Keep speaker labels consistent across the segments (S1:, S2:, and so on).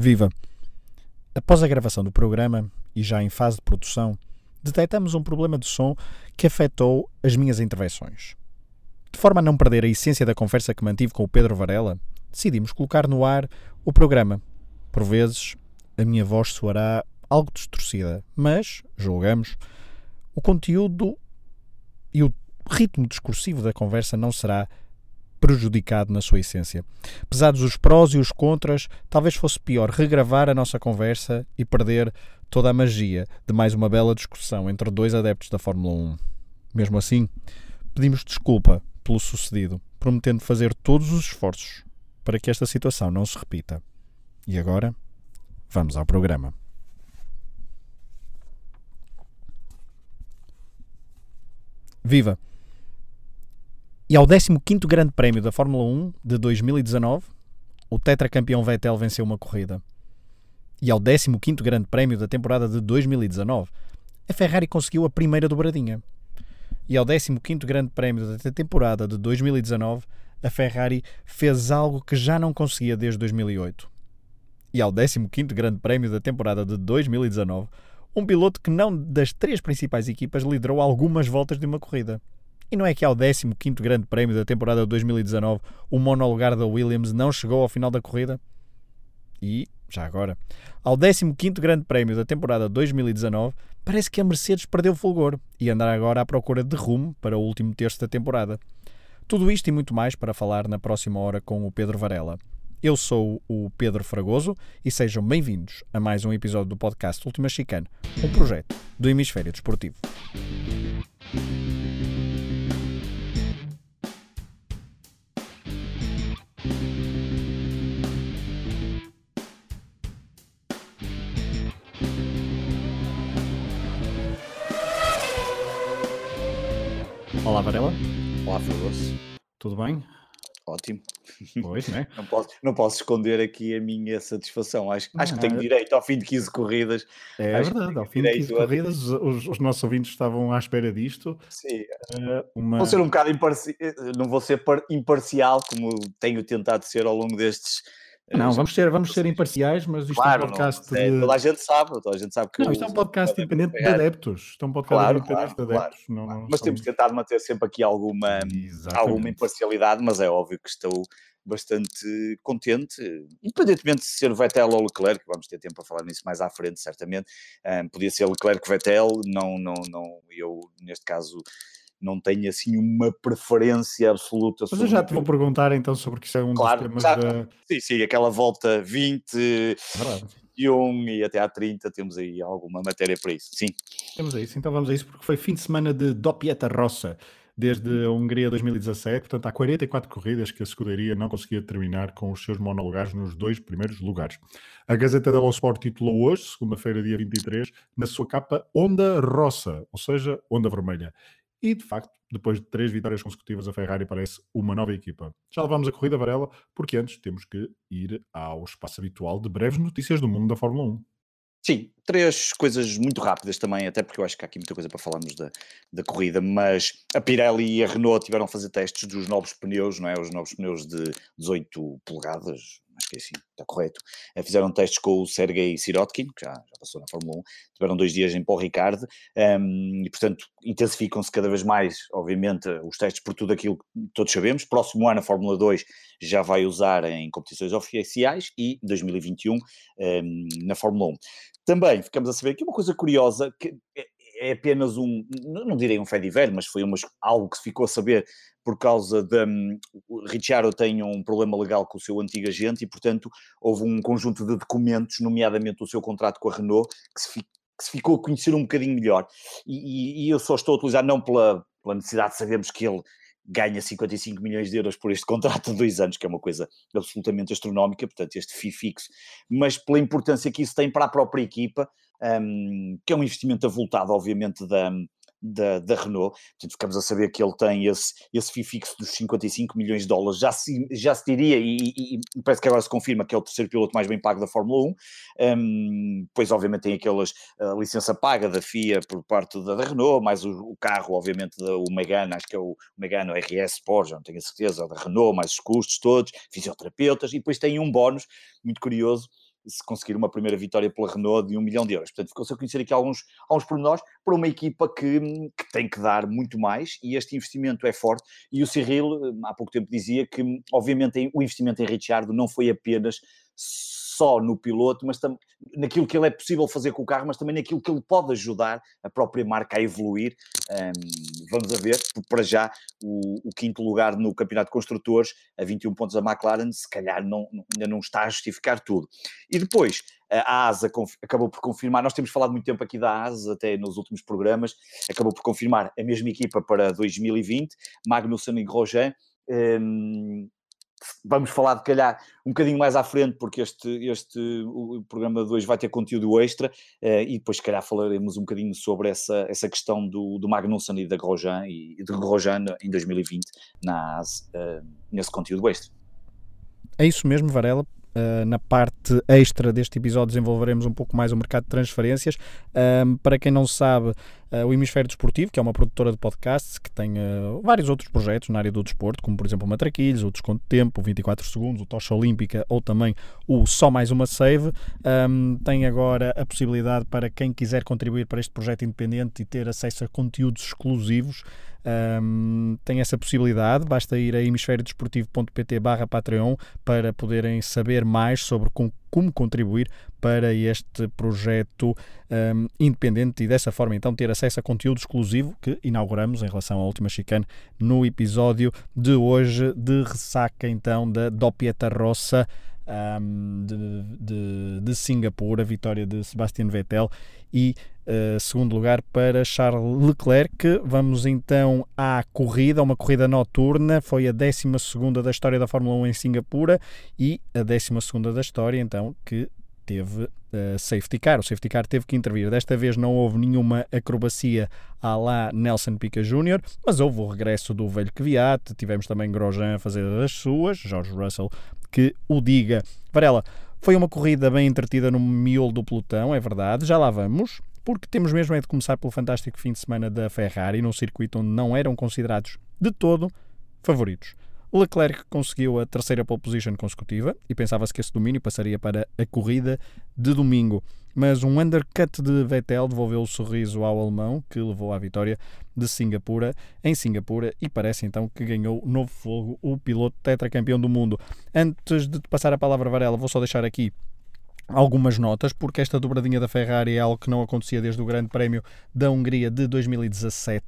S1: Viva! Após a gravação do programa e já em fase de produção, detectamos um problema de som que afetou as minhas intervenções. De forma a não perder a essência da conversa que mantive com o Pedro Varela, decidimos colocar no ar o programa. Por vezes, a minha voz soará algo distorcida, mas, julgamos, o conteúdo e o ritmo discursivo da conversa não será prejudicado na sua essência. Pesados os prós e os contras, talvez fosse pior regravar a nossa conversa e perder toda a magia de mais uma bela discussão entre dois adeptos da Fórmula 1. Mesmo assim, pedimos desculpa pelo sucedido, prometendo fazer todos os esforços para que esta situação não se repita. E agora, vamos ao programa. Viva! E ao 15º Grande Prémio da Fórmula 1 de 2019, o tetracampeão Vettel venceu uma corrida. E ao 15º Grande Prémio da temporada de 2019, a Ferrari conseguiu a primeira dobradinha. E ao 15º Grande Prémio da temporada de 2019, a Ferrari fez algo que já não conseguia desde 2008. E ao 15º Grande Prémio da temporada de 2019, um piloto que não das três principais equipas liderou algumas voltas de uma corrida. E não é que ao 15 Grande Prémio da temporada de 2019 o monolugar da Williams não chegou ao final da corrida? E, já agora, ao 15 Grande Prémio da temporada de 2019 parece que a Mercedes perdeu fulgor e andará agora à procura de rumo para o último terço da temporada. Tudo isto e muito mais para falar na próxima hora com o Pedro Varela. Eu sou o Pedro Fragoso e sejam bem-vindos a mais um episódio do podcast Última Chicane, um projeto do Hemisfério Desportivo. Olá, Varela.
S2: Olá, Fragoso.
S1: Tudo bem?
S2: Ótimo.
S1: Pois, né?
S2: Não posso, não posso esconder aqui a minha satisfação. Acho, acho que tenho
S1: é-
S2: direito ao fim de 15 corridas.
S1: É
S2: Acho
S1: verdade, ao fim de 15
S2: direito a-
S1: corridas, os, os nossos ouvintes estavam à espera disto.
S2: Sim,
S1: Eh, uma...
S2: vou ser um bocado imparcial, não vou ser par- imparcial como tenho tentado ser ao longo destes. Eh,
S1: Não, vamos ser, vamos ser imparciais, mas isto
S2: Claro,
S1: é um podcast
S2: não, é,
S1: de...
S2: toda a gente sabe, toda a gente sabe que
S1: Não, isto é um podcast independente de adeptos. Isto é um podcast
S2: Claro,
S1: independente
S2: claro,
S1: de adeptos. não, não
S2: Mas temos tentado manter sempre aqui alguma,
S1: Exatamente.
S2: alguma imparcialidade, mas é óbvio que estou bastante contente, independentemente de ser Vettel ou Leclerc, vamos ter tempo para falar nisso mais à frente, certamente. Ahm, podia ser Leclerc Vettel, não, não, não, eu neste caso não tenho assim uma preferência absoluta
S1: Mas eu já te vou perguntar então sobre que isso é um
S2: Claro,
S1: dos temas
S2: já-
S1: da...
S2: Sim, sim, aquela volta 20,
S1: Verdade.
S2: 21 e até à 30, temos aí alguma matéria para isso. Sim,
S1: Temos a isso, então vamos a isso, porque foi fim de semana de Doppietta Rossa, desde a Hungria 2017, portanto há 44 corridas que a escuderia não conseguia terminar com os seus monolugares nos dois primeiros lugares. A Gazeta dello Sport titulou hoje, segunda-feira, dia 23, na sua capa Onda Rossa, ou seja, Onda Vermelha. E, de facto, depois de três vitórias consecutivas, a Ferrari parece uma nova equipa. Já levamos a corrida Varela, porque antes temos que ir ao espaço habitual de breves notícias do mundo da Fórmula 1.
S2: Sim, três coisas muito rápidas também, até porque eu acho que há aqui muita coisa para falarmos da, da corrida, mas a Pirelli e a Renault tiveram a fazer testes dos novos pneus, não é? Os novos pneus de 18 polegadas, que é assim, está correto. Eh, Fizeram testes com o Sergei Sirotkin, que já, já passou na Fórmula 1, tiveram dois dias em Paul Ricard, ehm, e portanto intensificam-se cada vez mais, obviamente, os testes por tudo aquilo que todos sabemos. Próximo ano a Fórmula 2 já vai usar em competições oficiais e 2021 ehm, na Fórmula 1. Também ficamos a saber aqui uma coisa curiosa, que é, apenas um, não direi um fé de velho, mas foi umas, algo que ficou a saber por causa de um, Ricciardo tem um problema legal com o seu antigo agente e, portanto, houve um conjunto de documentos, nomeadamente o seu contrato com a Renault, que se, fi- que se ficou a conhecer um bocadinho melhor. E, e- e eu só estou a utilizar não pela, pela necessidade de sabermos que ele ganha 55 milhões de euros por este contrato de dois anos, que é uma coisa absolutamente astronómica, portanto, este FII fixo, mas pela importância que isso tem para a própria equipa, um, que é um investimento avultado, obviamente, da, da, da Renault. Portanto, ficamos a saber que ele tem esse, esse FII fixo dos 55 milhões de dólares. Já se, já se diria, e, e- e parece que agora se confirma que é o terceiro piloto mais bem pago da Fórmula 1. Um, pois, obviamente, tem aquelas licença paga da FIA por parte da, da Renault, mais o, o carro, obviamente, da, o Megane, acho que é o Megane RS Sport, já não tenho a certeza, da Renault, mais os custos todos, fisioterapeutas, e depois tem um bónus muito curioso se conseguir uma primeira vitória pela Renault de um milhão de euros. Portanto, ficou-se a conhecer aqui alguns, alguns pormenores para uma equipa que, que tem que dar muito mais e este investimento é forte. E o Cyril, há pouco tempo, dizia que, obviamente, o investimento em Ricciardo não foi apenas só no piloto, mas também naquilo que ele é possível fazer com o carro, mas também naquilo que ele pode ajudar a própria marca a evoluir. Um, vamos a ver, para já, o, o, quinto lugar no Campeonato de Construtores, a 21 pontos da McLaren, se calhar não, ainda não está a justificar tudo. E depois, a ASA acabou por confirmar, nós temos falado muito tempo aqui da ASA, até nos últimos programas, acabou por confirmar a mesma equipa para 2020, Magnussen e Grosjean. Um, vamos falar de calhar um bocadinho mais à frente, porque este, este o programa de hoje vai ter conteúdo extra, uh, e depois se calhar falaremos um bocadinho sobre essa, essa questão do, do Magnussen e da Grosjean, e de Grosjean em 2020 na AS, uh, nesse conteúdo extra.
S1: É isso mesmo, Varela. Uh, na parte extra deste episódio desenvolveremos um pouco mais o mercado de transferências. para quem não sabe, Uh, o Hemisfério Desportivo, que é uma produtora de podcasts que tem uh, vários outros projetos na área do desporto, como por exemplo o Matraquilhos, o Desconto de Tempo, o 24 Segundos, o Tocha Olímpica ou também o Só Mais Uma Save. Um, tem agora a possibilidade para quem quiser contribuir para este projeto independente e ter acesso a conteúdos exclusivos. Um, tem essa possibilidade, basta ir a hemisfériodesportivo.pt barra Patreon para poderem saber mais sobre com, como contribuir para este projeto um, independente e dessa forma então ter acesso a conteúdo exclusivo que inauguramos em relação à última chicane no episódio de hoje de ressaca então da Doppietta Rossa um, de, de, de Singapura, vitória de Sebastian Vettel e uh, segundo lugar para Charles Leclerc. Vamos então à corrida, uma corrida noturna, foi a 12 da história da Fórmula 1 em Singapura e a 12 da história então que teve uh, safety car. O safety car teve que intervir. Desta vez não houve nenhuma acrobacia à lá Nelson Pica Jr., mas houve o regresso do velho Kvyat. Tivemos também Grosjean a fazer as suas, George Russell que o diga. Varela, foi uma corrida bem entretida no miolo do pelotão, é verdade, já lá vamos, porque temos mesmo é de começar pelo fantástico fim de semana da Ferrari, num circuito onde não eram considerados de todo favoritos. Leclerc conseguiu a terceira pole position consecutiva e pensava-se que esse domínio passaria para a corrida de domingo. Mas um undercut de Vettel devolveu o sorriso ao alemão, que levou à vitória de Singapura em Singapura e parece então que ganhou novo fogo o piloto tetracampeão do mundo. Antes de passar a palavra, Varela, vou só deixar aqui algumas notas, porque esta dobradinha da Ferrari é algo que não acontecia desde o Grande Prémio da Hungria de 2017.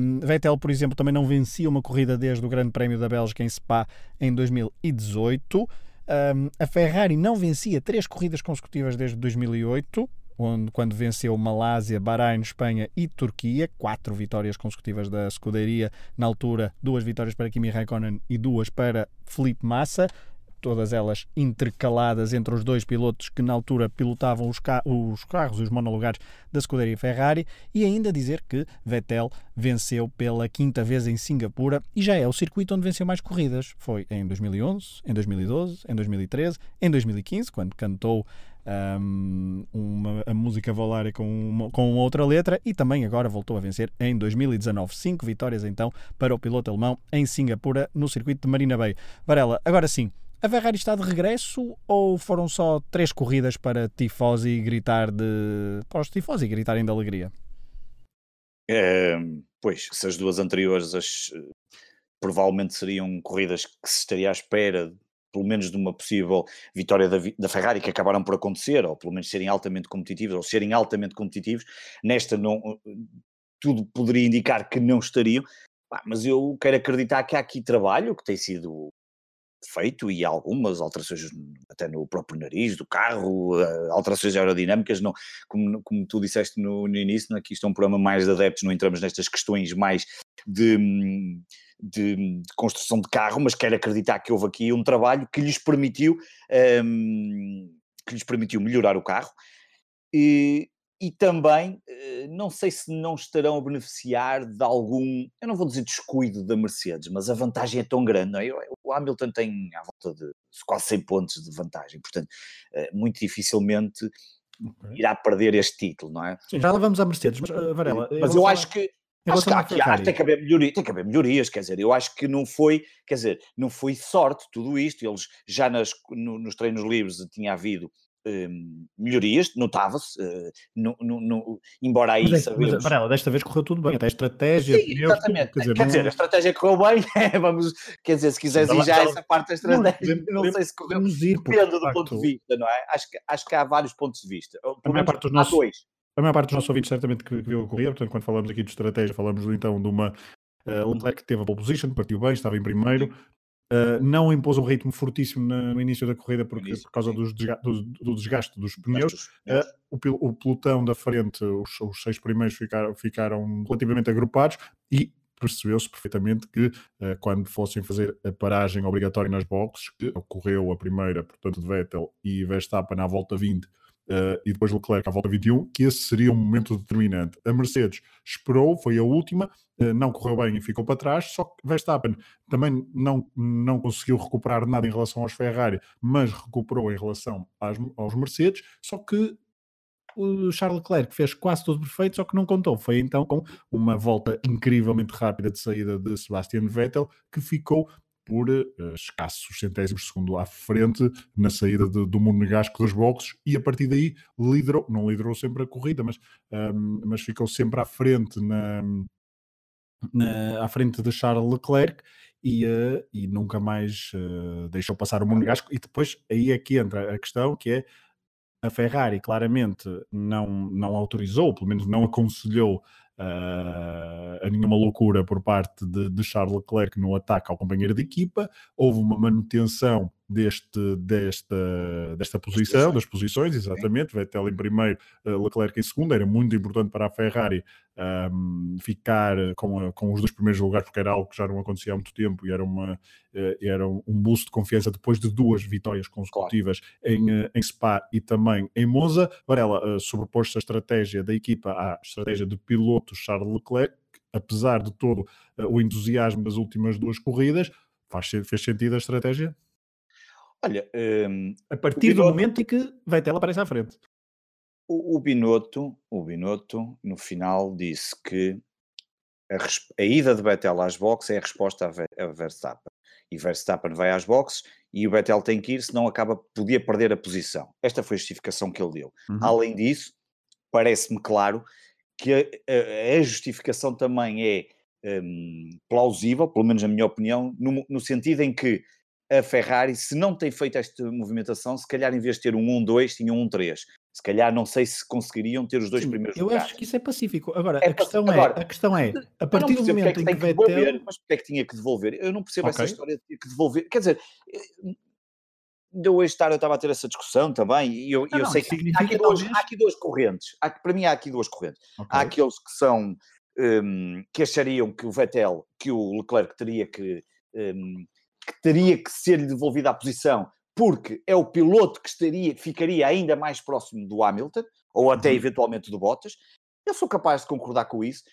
S1: Um, Vettel, por exemplo, também não vencia uma corrida desde o Grande Prémio da Bélgica em Spa em 2018. Um, a Ferrari não vencia três corridas consecutivas desde 2008. Onde, quando venceu Malásia, Bahrein, Espanha e Turquia, quatro vitórias consecutivas da escuderia, na altura duas vitórias para Kimi Raikkonen e duas para Felipe Massa todas elas intercaladas entre os dois pilotos que na altura pilotavam os, ca os carros os monolugares da escuderia Ferrari, e ainda dizer que Vettel venceu pela quinta vez em Singapura e já é o circuito onde venceu mais corridas. Foi em 2011, em 2012, em 2013, em 2015, quando cantou um, uma, a música Volare com, uma, com outra letra e também agora voltou a vencer em 2019. Cinco vitórias então para o piloto alemão em Singapura no circuito de Marina Bay. Varela, agora sim, a Ferrari está de regresso ou foram só três corridas para tifosi gritar de. para os tifosi gritarem de alegria?
S2: É, pois, se as duas anteriores as, provavelmente seriam corridas que se estaria à espera, pelo menos de uma possível vitória da, da, Ferrari, que acabaram por acontecer, ou pelo menos serem altamente competitivos, ou serem altamente competitivos, nesta não, tudo poderia indicar que não estariam, mas eu quero acreditar que há aqui trabalho que tem sido feito e algumas alterações até no próprio nariz do carro, eh, alterações aerodinâmicas, não, como, como tu disseste no, no início, aqui isto é um programa mais de adeptos, não entramos nestas questões mais de, de, de, construção de carro, mas quero acreditar que houve aqui um trabalho que lhes permitiu um, ehm, que lhes permitiu melhorar o carro. E, e também eh, não sei se não estarão a beneficiar de algum, eu não vou dizer descuido da Mercedes, mas a vantagem é tão grande, não é? O Hamilton tem à volta de quase 100 pontos de vantagem, portanto, eh, muito dificilmente irá perder este título, não é?
S1: Sim, já lá vamos à Mercedes, mas uh, Varela.
S2: Mas eu falar... acho que Acho que, aqui, há, tem, que haver melhoria, tem que haver melhorias, quer dizer, eu acho que não foi, quer dizer, não foi sorte tudo isto, eles já nas, no, nos treinos livres tinha havido melhorias, notava-se, no, no, no, embora aí
S1: mas, é
S2: sabemos...
S1: Mas, Varela, desta vez correu tudo bem, até a estratégia...
S2: Sim, exatamente. Quer, dizer, quer não... dizer, a estratégia correu bem, vamos, quer dizer, se quiseres ir já essa parte da estratégia, não, não sei se correu, ir, depende do ponto de vista, não é? Acho que, acho que há vários pontos de vista.
S1: A maior parte dos nossos... dois. A maior parte dos nossos ouvintes certamente que viu a corrida, portanto, quando falamos aqui de estratégia, falamos então de uma uh, Leclerc que teve a pole position, partiu bem, estava em primeiro, Uh, não impôs um ritmo fortíssimo no, início da corrida porque, início, por causa desga do, do, desgaste dos pneus. Uh, o, o, pelotão da frente, os, os, seis primeiros ficaram, ficaram relativamente agrupados e percebeu-se perfeitamente que uh, quando fossem fazer a paragem obrigatória nas boxes, que ocorreu a primeira, portanto, de Vettel e Verstappen na volta 20, Uh, e depois Leclerc à volta 21, que esse seria um momento determinante. A Mercedes esperou, foi a última, uh, não correu bem e ficou para trás, só que Verstappen também não, não conseguiu recuperar nada em relação aos Ferrari, mas recuperou em relação às, aos Mercedes, só que o Charles Leclerc fez quase tudo perfeito, só que não contou. Foi então com uma volta incrivelmente rápida de saída de Sebastian Vettel, que ficou por uh, escassos centésimos segundo à frente na saída de, do Monegasco dos boxes e a partir daí liderou, não liderou sempre a corrida, mas, um, mas ficou sempre à frente na, na, à frente de Charles Leclerc e, uh, e nunca mais uh, deixou passar o Monegasco e depois aí é que entra a questão que é a Ferrari claramente não, não autorizou, pelo menos não aconselhou uh, a nenhuma loucura por parte de, de, Charles Leclerc no ataque ao companheiro de equipa, houve uma manutenção deste, desta, desta posição, das posições, exatamente, Vettel em primeiro, uh, Leclerc em segundo, era muito importante para a Ferrari um, ficar com, a, com os dois primeiros lugares, porque era algo que já não acontecia há muito tempo e era, uma, era um boost de confiança depois de duas vitórias consecutivas claro. em, em Spa e também em Monza. Varela uh, sobrepôs-se a estratégia da equipa à estratégia de piloto Charles Leclerc, apesar de todo o entusiasmo das últimas duas corridas, faz, fez sentido a estratégia?
S2: Olha, um,
S1: a partir Binotto, do momento em que Vettel aparece à frente.
S2: O, o, Binotto, o Binotto, no final, disse que a, a ida de Vettel às boxes é a resposta a, a Verstappen. E Verstappen vai às boxes e o Vettel tem que ir, senão acaba, podia perder a posição. Esta foi a justificação que ele deu. Uhum. Além disso, parece-me claro que a, a, justificação também é um, plausível, pelo menos na minha opinião, no, no sentido em que a Ferrari, se não tem feito esta movimentação, se calhar em vez de ter um 1-2, tinham um 1-3. Se calhar não sei se conseguiriam ter os dois Sim, primeiros
S1: eu
S2: lugares.
S1: acho que isso é pacífico. Agora, é a, questão Agora, é, a questão é, a partir do momento é em que, que Vettel...
S2: Devolver, mas porque é que tinha que devolver? Eu não percebo okay. essa história de ter que devolver. Quer dizer, ainda hoje estar eu estava a ter essa discussão também, e eu, não, eu não, sei que há aqui, duas, há aqui duas correntes. Há, para mim há aqui duas correntes. Okay. Há aqueles que são... Um, que achariam que o Vettel, que o Leclerc teria que... Um, que teria que ser-lhe devolvida a posição porque é o piloto que estaria, ficaria ainda mais próximo do Hamilton, ou até uhum. eventualmente do Bottas. Eu sou capaz de concordar com isso.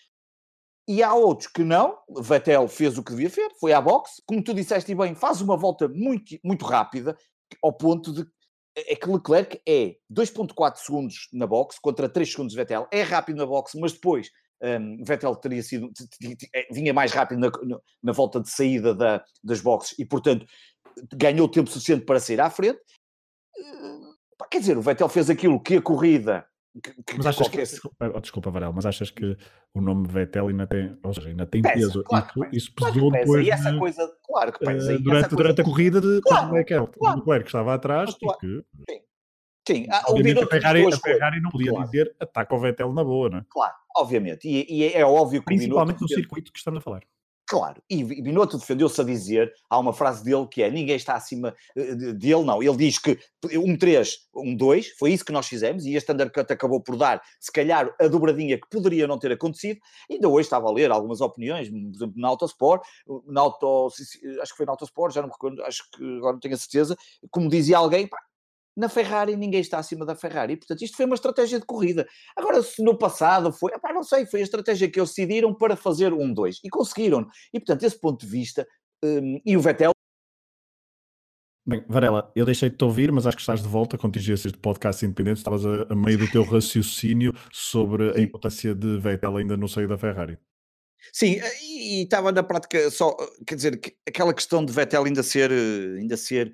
S2: E há outros que não. Vettel fez o que devia fazer, foi à boxe. Como tu disseste bem, faz uma volta muito, muito rápida, ao ponto de. É que Leclerc é 2,4 segundos na boxe contra 3 segundos de Vettel. É rápido na boxe, mas depois um, Vettel teria sido, é, vinha mais rápido na, na volta de saída da, das boxes e, portanto, ganhou tempo suficiente para sair à frente. Uh, quer dizer, o Vettel fez aquilo que a corrida.
S1: Que, mas achas qualquer... que, desculpa, oh, Varela, mas achas que o nome Vettel ainda tem, ou seja, ainda tem pesa, peso?
S2: Claro isso, isso pesou claro depois. E essa de, coisa, claro que pesa.
S1: Uh, durante, durante a corrida de claro, Leclerc, claro. Leclerc que estava atrás claro. que,
S2: sim. Sim,
S1: obviamente a Ferrari, a Ferrari não podia claro. dizer ataca o Vettel na boa, não é?
S2: Claro, obviamente. E, e é óbvio que
S1: Principalmente no circuito que estamos a falar.
S2: Claro, e Binotto defendeu-se a dizer, há uma frase dele que é, ninguém está acima eh, dele, não, ele diz que um 3, um 2, foi isso que nós fizemos, e este undercut acabou por dar, se calhar, a dobradinha que poderia não ter acontecido, ainda hoje estava a ler algumas opiniões, por exemplo, na Autosport, na Auto, acho que foi na Autosport, já não me recordo, acho que agora não tenho a certeza, como dizia alguém, pá, na Ferrari ninguém está acima da Ferrari. Portanto, isto foi uma estratégia de corrida. Agora, se no passado foi, epá, não sei, foi a estratégia que eles decidiram para fazer um 2 e conseguiram. E portanto, esse ponto de vista, um, e o Vettel.
S1: Bem, Varela, eu deixei de te ouvir, mas acho que estás de volta com contingências de podcast independente. Estavas a, a meio do teu raciocínio sobre a importância de Vettel ainda no seio da Ferrari.
S2: Sim, e estava na prática só, quer dizer, aquela questão de Vettel ainda ser, ainda ser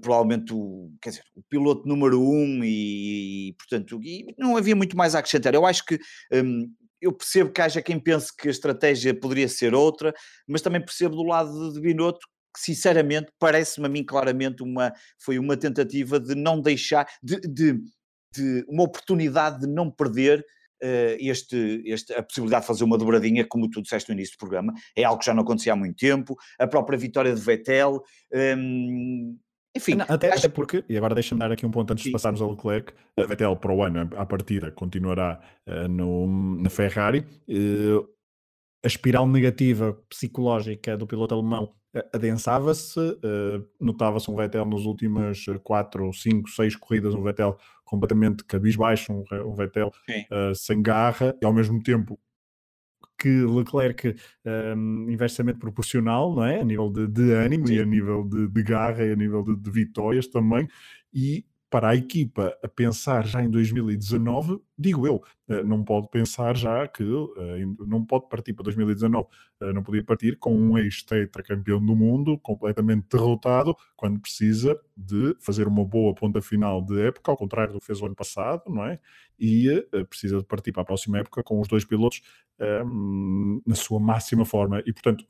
S2: provavelmente o, quer dizer, o piloto número um e, e portanto, e não havia muito mais a acrescentar. Eu acho que um, eu percebo que haja quem pense que a estratégia poderia ser outra, mas também percebo do lado de Binotto que sinceramente parece-me a mim claramente uma, foi uma tentativa de não deixar, de, de, de uma oportunidade de não perder uh, este, este, a possibilidade de fazer uma dobradinha, como tu disseste no início do programa, é algo que já não acontecia há muito tempo, a própria vitória de Vettel, um, enfim,
S1: não, até, acho... até, porque, e agora deixa-me dar aqui um ponto antes Sim. de passarmos ao Leclerc, a Vettel para o ano, à partida, continuará uh, no, na Ferrari. Uh, a espiral negativa psicológica do piloto alemão uh, adensava-se, notava-se um Vettel nas últimas 4, 5, 6 corridas, um Vettel completamente cabisbaixo, um, um Vettel sem garra, e ao mesmo tempo que Leclerc um, inversamente proporcional, não é? A nível de, de ânimo Sim. e a nível de, de, garra e a nível de, de vitórias também. E para a equipa a pensar já em 2019, digo eu, eh, não pode pensar já que eh, não pode partir para 2019, eh, não podia partir com um ex-tetracampeão do mundo completamente derrotado, quando precisa de fazer uma boa ponta final de época, ao contrário do que fez o ano passado, não é? E precisa de partir para a próxima época com os dois pilotos um, na sua máxima forma. E, portanto,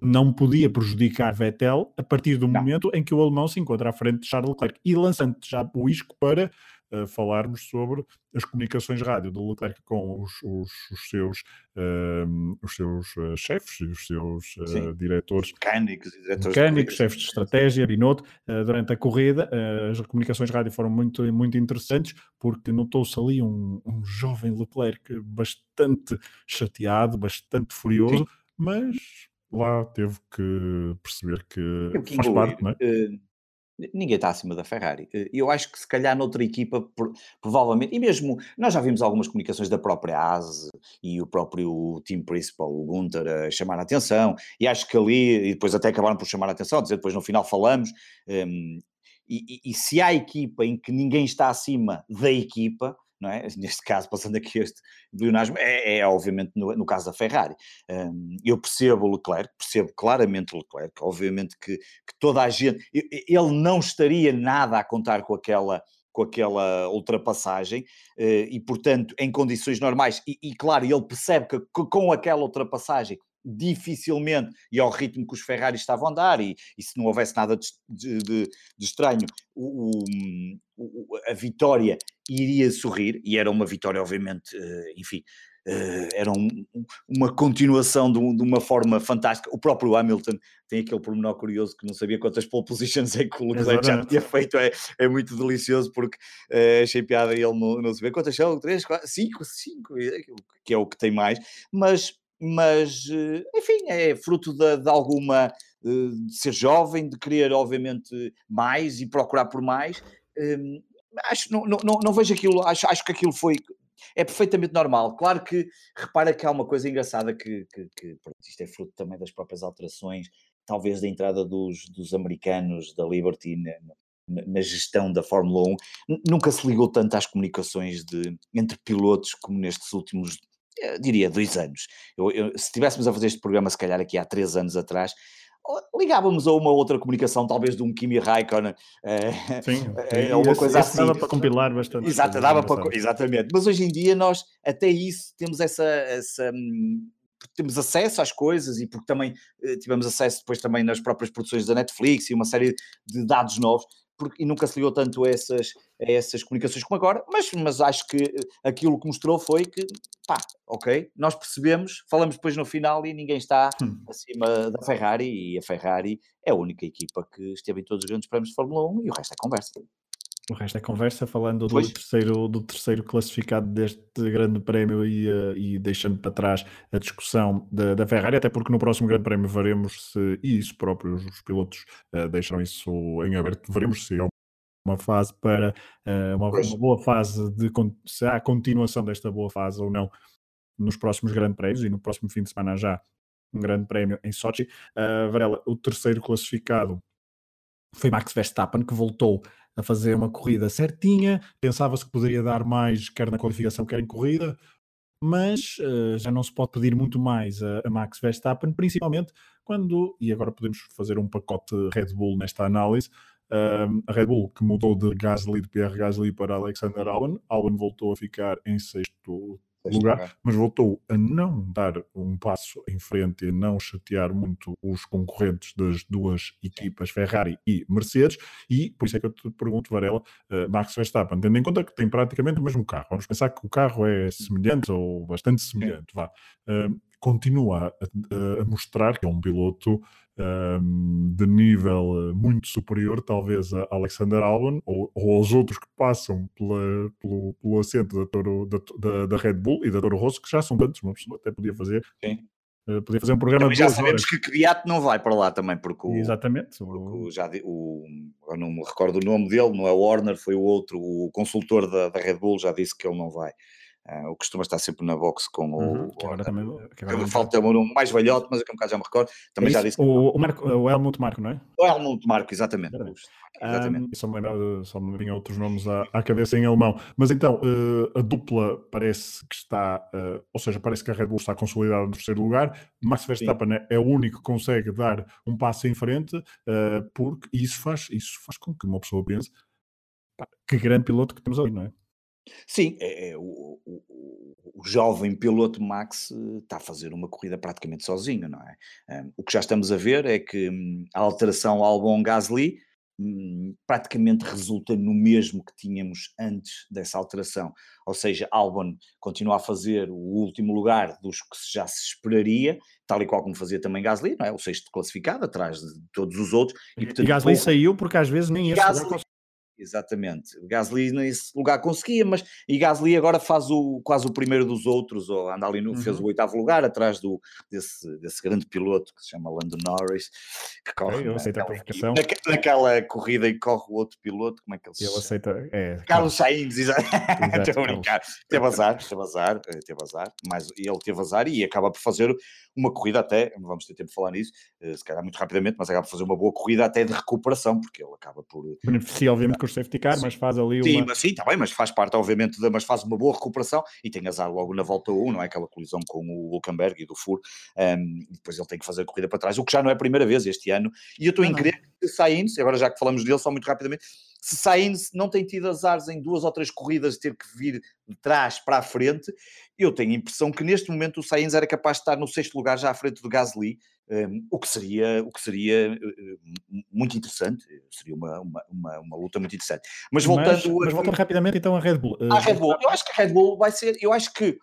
S1: não podia prejudicar Vettel a partir do não. momento em que o alemão se encontra à frente de Charles Leclerc. E lançando já o isco para uh, falarmos sobre as comunicações rádio do Leclerc com os, os, os seus, uh, os seus uh, chefes e os seus uh, diretores.
S2: Mecânicos diretores.
S1: Mecânicos, chefes de estratégia, Binotto, durante a corrida. as comunicações rádio foram muito, muito interessantes porque notou-se ali um, um jovem Leclerc bastante chateado, bastante furioso, Sim. mas lá teve que perceber que, que faz engolir. parte, não é? Uh,
S2: ninguém está acima da Ferrari. Uh, eu acho que se calhar noutra equipa, por, provavelmente, e mesmo nós já vimos algumas comunicações da própria ASE e o próprio team principal, o Gunter, a chamar a atenção, e acho que ali, e depois até acabaram por chamar a atenção, dizer depois no final falamos, um, ehm, e, e, e se há equipa em que ninguém está acima da equipa, não é? Neste caso, passando aqui este bilionário, é, é, obviamente no, no, caso da Ferrari. Um, eu percebo o Leclerc, percebo claramente o Leclerc, obviamente que, que toda a gente, ele não estaria nada a contar com aquela com aquela ultrapassagem eh, e, portanto, em condições normais, e, e claro, ele percebe que com aquela ultrapassagem dificilmente, e ao ritmo que os Ferrari estavam a andar, e, e se não houvesse nada de, de, de estranho, o, o, a vitória iria sorrir, e era uma vitória, obviamente, eh, enfim, eh, era um, uma continuação de, uma forma fantástica. O próprio Hamilton tem aquele pormenor curioso que não sabia quantas pole positions é que o Leclerc já tinha feito. É, é muito delicioso porque uh, achei piada ele não, não saber quantas são, três, quatro, cinco, cinco, que é o que tem mais, mas mas enfim, é fruto de, de alguma de ser jovem, de querer obviamente mais e procurar por mais. Hum, acho, não, não, não vejo aquilo, acho, acho que aquilo foi é perfeitamente normal. Claro que repara que há uma coisa engraçada que, que, que pronto, isto é fruto também das próprias alterações, talvez da entrada dos, dos americanos da Liberty na, na, gestão da Fórmula 1. Nunca se ligou tanto às comunicações de, entre pilotos como nestes últimos eu diria dois anos. Eu, eu, se estivéssemos a fazer este programa, se calhar aqui há três anos atrás, ligávamos a uma outra comunicação, talvez de um Kimi Raikkonen, é,
S1: Sim, é, uma esse, coisa assim. Dava para compilar bastante.
S2: Exato, dava para, exatamente. Mas hoje em dia nós, até isso, temos essa, essa hum, temos acesso às coisas e porque também eh, tivemos acesso depois também nas próprias produções da Netflix e uma série de dados novos porque, e nunca se ligou tanto a essas, a essas comunicações como agora, mas, mas acho que eh, aquilo que mostrou foi que, pá, ok, nós percebemos, falamos depois no final e ninguém está hum. acima da Ferrari e a Ferrari é a única equipa que esteve em todos os grandes prémios de Fórmula 1 e o resto é conversa.
S1: O resto é conversa, falando do terceiro, do terceiro classificado deste grande prémio e, uh, e deixando para trás a discussão da, da, Ferrari, até porque no próximo grande prémio veremos se, e isso próprios os pilotos uh, deixaram isso em aberto, veremos se é uma fase para uh, uma, uma, boa fase de se há continuação desta boa fase ou não nos próximos grandes prémios e no próximo fim de semana já um grande prémio em Sochi. Varela, o terceiro classificado foi Max Verstappen que voltou a fazer uma corrida certinha, pensava-se que poderia dar mais, quer na qualificação, quer em corrida. mas uh, já não se pode pedir muito mais a, a, Max Verstappen, principalmente quando, e agora podemos fazer um pacote Red Bull nesta análise, uh, a Red Bull que mudou de Gasly, de Pierre Gasly para Alexander Albon, Albon voltou a ficar em sexto lugar, mas voltou a não dar um passo em frente e não chatear muito os concorrentes das duas equipas, Ferrari e Mercedes, e por isso é que eu te pergunto, Varela, uh, Max Verstappen, tendo em conta que tem praticamente o mesmo carro, vamos pensar que o carro é semelhante ou bastante semelhante, vá, uh, continua a, a, mostrar que é um piloto um, de nível eh, muito superior, talvez a Alexander Albon ou, ou aos outros que passam pela, pelo, pelo assento da, Toro, da, da, da, Red Bull e da Toro Rosso, que já são tantos, uma pessoa até podia fazer.
S2: Sim.
S1: Uh, podia fazer um programa
S2: de já sabemos horas. que Kvyat não vai para lá também, porque o,
S1: Exatamente.
S2: Porque o, já, o, eu não me recordo o nome dele, não é Warner, foi o outro, o consultor da, da Red Bull, já disse que ele não vai. Uh, o costuma estar sempre na box com uhum, o. Que agora também, que agora falta o nome mais velhote, mas é que um bocado já me recordo. Também é já disse.
S1: O, o, Marco, o Helmut Marco, não é?
S2: O Helmut Marco, exatamente. exatamente.
S1: Um, só me lembrava, só me vinham outros nomes à, à, cabeça em alemão. Mas então, uh, a dupla parece que está, uh, ou seja, parece que a Red Bull está consolidada no terceiro lugar. Max Verstappen é, é o único que consegue dar um passo em frente, porque isso faz, isso faz com que uma pessoa pense que grande piloto que temos ali, não é?
S2: Sim, é, é, o, o, o, jovem piloto Max eh, está a fazer uma corrida praticamente sozinho, não é? Um, o que já estamos a ver é que hum, a alteração Albon-Gasly hum, praticamente resulta no mesmo que tínhamos antes dessa alteração, ou seja, Albon continua a fazer o último lugar dos que já se esperaria, tal e qual como fazia também Gasly, não é? O sexto classificado, atrás de todos os outros.
S1: E, portanto, e Gasly saiu porque às vezes nem esse Gasly,
S2: Exatamente. Gasly nesse lugar conseguia, mas e Gasly agora faz o, quase o primeiro dos outros, ou anda ali no, uhum. fez o oitavo lugar, atrás do, desse, desse grande piloto que se chama Lando Norris, que corre
S1: eu aceito naquela, a provocação.
S2: naquela corrida e corre o outro piloto, como é que ele se?
S1: Ele aceita, é,
S2: Carlos Sainz, exato. Estou a brincar. Teve azar, teve azar, eh, teve azar, mas ele teve azar e acaba por fazer uma corrida até, vamos ter tempo de falar nisso, eh, se calhar muito rapidamente, mas acaba por fazer uma boa corrida até de recuperação, porque ele acaba por...
S1: Beneficia obviamente com o safety car, sim. mas faz ali
S2: sim,
S1: uma...
S2: Mas, sim, está bem, mas faz parte obviamente, de, mas faz uma boa recuperação e tem azar logo na volta 1, não é? Aquela colisão com o Hulkenberg e do Fur, um, depois ele tem que fazer a corrida para trás, o que já não é a primeira vez este ano, e eu estou em crer que Sainz, agora já que falamos dele só muito rapidamente, se Sainz não tem tido azares em duas ou três corridas de ter que vir de trás para a frente, eu tenho a impressão que neste momento o Sainz era capaz de estar no sexto lugar já à frente do Gasly, um, o que seria, o que seria uh, muito interessante, seria uma, uma, uma, uma, luta muito interessante. Mas voltando, mas,
S1: mas voltando rapidamente então a Red Bull.
S2: Uh, a Red Bull, eu acho que a Red Bull vai ser, eu acho que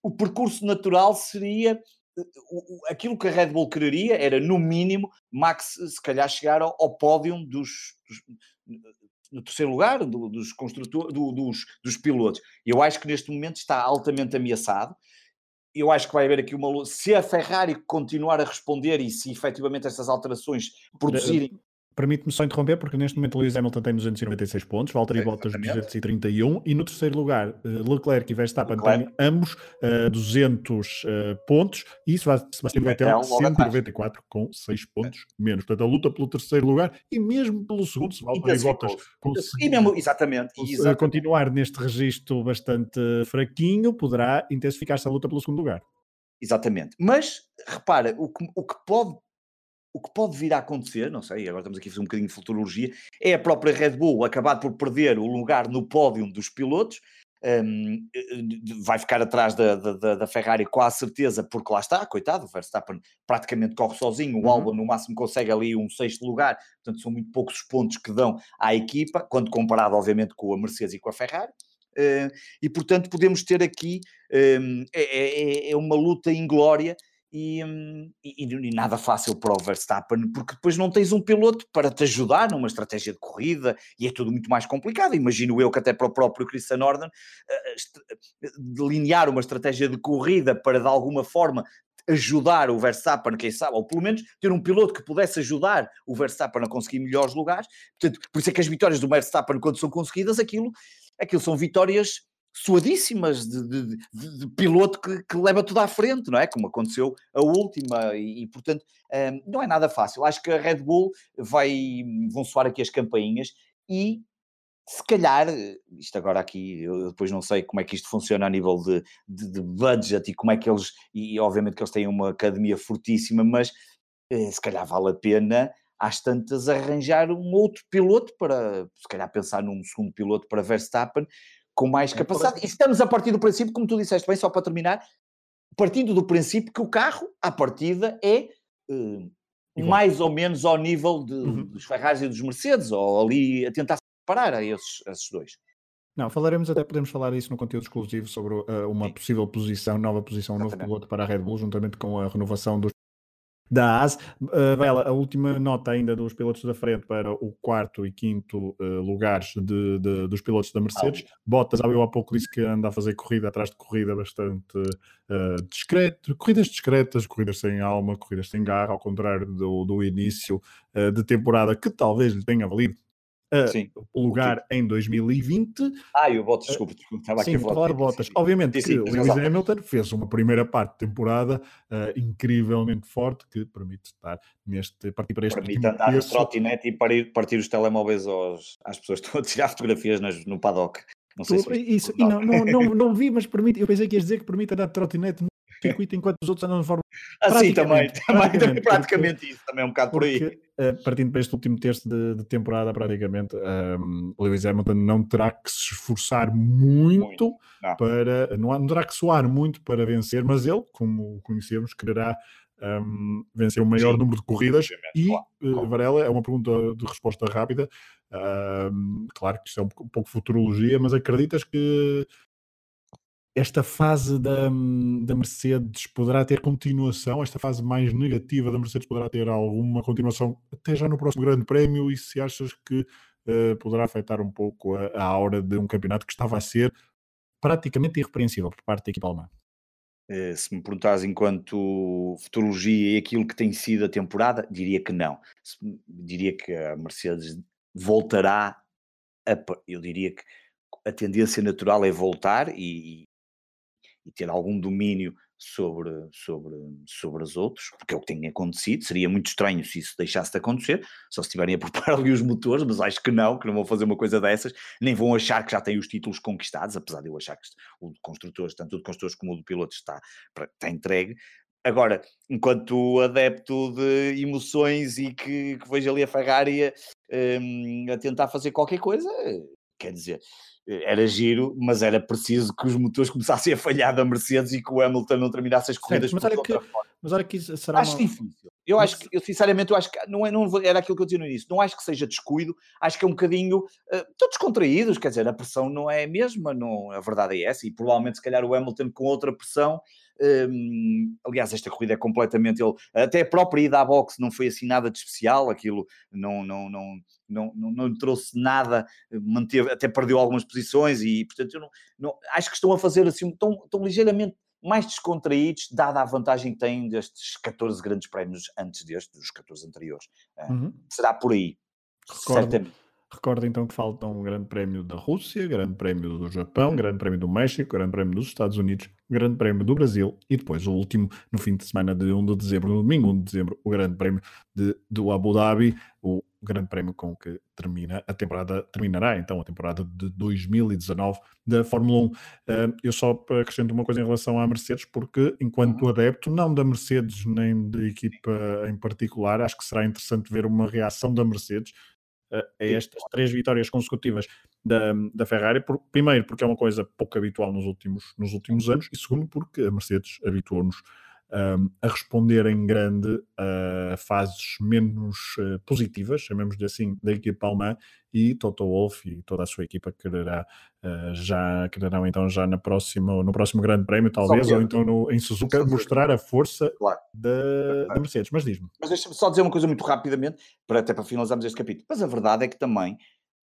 S2: o percurso natural seria aquilo que a Red Bull quereria era, no mínimo, Max se calhar chegar ao, ao pódio dos, dos, no terceiro lugar do, dos, construtores, do, dos, dos pilotos. Eu acho que neste momento está altamente ameaçado. Eu acho que vai haver aqui uma Se a Ferrari continuar a responder e se efetivamente essas alterações produzirem
S1: Permite-me só interromper, porque neste momento Lewis Hamilton tem 296 pontos, Valtteri Bottas 231 e no terceiro lugar eh, Leclerc e Verstappen Leclerc. têm ambos uh, 200 uh, pontos e Sebastian Vettel 194 com 6 pontos é. menos. Portanto, a luta pelo terceiro lugar e mesmo pelo segundo, se Valtteri Bottas
S2: conseguir mesmo, exatamente, exatamente.
S1: continuar neste registro bastante fraquinho, poderá intensificar-se a luta pelo segundo lugar.
S2: Exatamente. Mas, repara, o que, o que pode o que pode vir a acontecer, não sei, agora estamos aqui a fazer um bocadinho de futurologia, é a própria Red Bull acabar por perder o lugar no pódio dos pilotos, um, vai ficar atrás da, da, da, Ferrari com a certeza, porque lá está, coitado, o Verstappen praticamente corre sozinho, o uhum. Albon no máximo consegue ali um sexto lugar, portanto são muito poucos os pontos que dão à equipa, quando comparado obviamente com a Mercedes e com a Ferrari, uh, e portanto podemos ter aqui, um, é, é, é uma luta inglória e, hum, e, e, nada fácil para o Verstappen, porque depois não tens um piloto para te ajudar numa estratégia de corrida e é tudo muito mais complicado. Imagino eu que até para o próprio Christian Norden eh, eh, delinear uma estratégia de corrida para de alguma forma ajudar o Verstappen, quem sabe, ou pelo menos ter um piloto que pudesse ajudar o Verstappen a conseguir melhores lugares. Portanto, por isso é que as vitórias do Verstappen, quando são conseguidas, aquilo, aquilo são vitórias suadíssimas de, de, de, de piloto que, que, leva tudo à frente, não é? Como aconteceu a última, e, e portanto um, não é nada fácil. Acho que a Red Bull vai, vão soar aqui as campainhas e se calhar, isto agora aqui, eu depois não sei como é que isto funciona a nível de, de, budget e como é que eles, e obviamente que eles têm uma academia fortíssima, mas eh, se calhar vale a pena às tantas arranjar um outro piloto para, se calhar pensar num segundo piloto para Verstappen com mais é, capacidade. E estamos a partir do princípio, como tu disseste bem, só para terminar, partindo do princípio que o carro, à partida, é uh, mais ou menos ao nível de, uhum. dos Ferraris e dos Mercedes, ou ali a tentar separar a esses, a esses dois.
S1: Não, falaremos até, podemos falar isso no conteúdo exclusivo sobre uh, uma Sim. possível posição, nova posição, um novo piloto para a Red Bull, juntamente com a renovação dos da AS. Uh, Vela, a última nota ainda dos pilotos da frente para o quarto e quinto uh, lugares de, de, dos pilotos da Mercedes. Ah, Bottas, eu há pouco disse que anda a fazer corrida atrás de corrida bastante uh, discreto, corridas discretas, corridas sem alma, corridas sem garra, ao contrário do, do início uh, de temporada que talvez lhe tenha valido O lugar em 2020.
S2: Ah, e o Bottas, desculpa, estava
S1: sim, aqui a falar. Bottas. Sim, Obviamente sim, que Lewis Hamilton fez uma primeira parte de temporada uh, incrivelmente forte que permite estar neste, partir para este
S2: Permite andar no trotinete e partir, partir os telemóveis aos, às pessoas que estão a tirar fotografias nas, no paddock.
S1: Não sei se isso, não, não, não, não, vi, mas permite, eu pensei que ias dizer que permite andar de trotinete circuito enquanto os outros andam de forma.
S2: Ah, sim, também, praticamente, também, praticamente porque, isso, também é um bocado por aí.
S1: uh, partindo para este último terço de, de temporada, praticamente, um, Lewis Hamilton não terá que se esforçar muito, muito. Não. para. Não, não terá que soar muito para vencer, mas ele, como conhecemos, quererá um, vencer o maior Sim, número de corridas. E, uh, Varela, é uma pergunta de resposta rápida. Um, claro que isto é um pouco futurologia, mas acreditas que esta fase da, da Mercedes poderá ter continuação? Esta fase mais negativa da Mercedes poderá ter alguma continuação até já no próximo Grande Prémio? E se achas que uh, poderá afetar um pouco a, a hora de um campeonato que estava a ser praticamente irrepreensível por parte da equipa alemã?
S2: Eh, se me perguntares enquanto futurologia e aquilo que tem sido a temporada, diria que não. Diria que a Mercedes voltará a, eu diria que a tendência natural é voltar e, e ter algum domínio sobre, sobre, sobre os outros, porque é o que tem acontecido. Seria muito estranho se isso deixasse de acontecer, só se estiverem a preparar ali os motores, mas acho que não, que não vão fazer uma coisa dessas, nem vão achar que já têm os títulos conquistados, apesar de eu achar que o de construtores, tanto o de construtores como o de pilotos, está, está entregue. Agora, enquanto adepto de emoções e que, que vejo ali a Ferrari a, um, a tentar fazer qualquer coisa, quer dizer, era giro, mas era preciso que os motores começassem a falhar da Mercedes e que o Hamilton não terminasse as corridas
S1: certo, mas, olha que, mas olha que será
S2: Acho uma... difícil. Eu mas... acho que, eu sinceramente, eu acho que não, é, não era aquilo que eu dizia no início, não acho que seja descuido, acho que é um bocadinho, uh, todos contraídos, quer dizer, a pressão não é a mesma, não, a verdade é essa, e provavelmente se calhar o Hamilton com outra pressão, um, aliás, esta corrida é completamente ele, até a própria ida à boxe não foi assim nada de especial, aquilo não, não, não, não, não, não trouxe nada, manteve, até perdeu algumas posições e, portanto, eu não, não, acho que estão a fazer assim, estão, estão ligeiramente mais descontraídos, dada a vantagem que têm destes 14 grandes prémios antes deste, dos 14 anteriores. Ah, uhum. Será por aí,
S1: Recordo. certamente. Recordo então que faltam o Grande Prémio da Rússia, Grande Prémio do Japão, Grande Prémio do México, Grande Prémio dos Estados Unidos, Grande Prémio do Brasil e depois o último no fim de semana de 1 de dezembro, no domingo 1 de dezembro, o Grande Prémio de, do Abu Dhabi, o Grande Prémio com que termina a temporada, terminará então a temporada de 2019 da Fórmula 1. Uh, eu só acrescento uma coisa em relação à Mercedes, porque enquanto uhum. adepto, não da Mercedes nem de equipa em particular, acho que será interessante ver uma reação da Mercedes a estas três vitórias consecutivas da, da Ferrari. Por, primeiro, porque é uma coisa pouco habitual nos últimos, nos últimos anos, e segundo, porque a Mercedes habituou-nos um, a responder em grande a fases menos uh, positivas, chamemos-lhe assim, da equipa alemã e Toto Wolff e toda a sua equipa quererá uh, já quererão então já na próxima, no próximo grande prémio talvez, ou então no, em Suzuka mostrar a força claro. da, da, Mercedes, mas diz-me.
S2: Mas deixa-me só dizer uma coisa muito rapidamente, para, até para finalizarmos este capítulo, mas a verdade é que também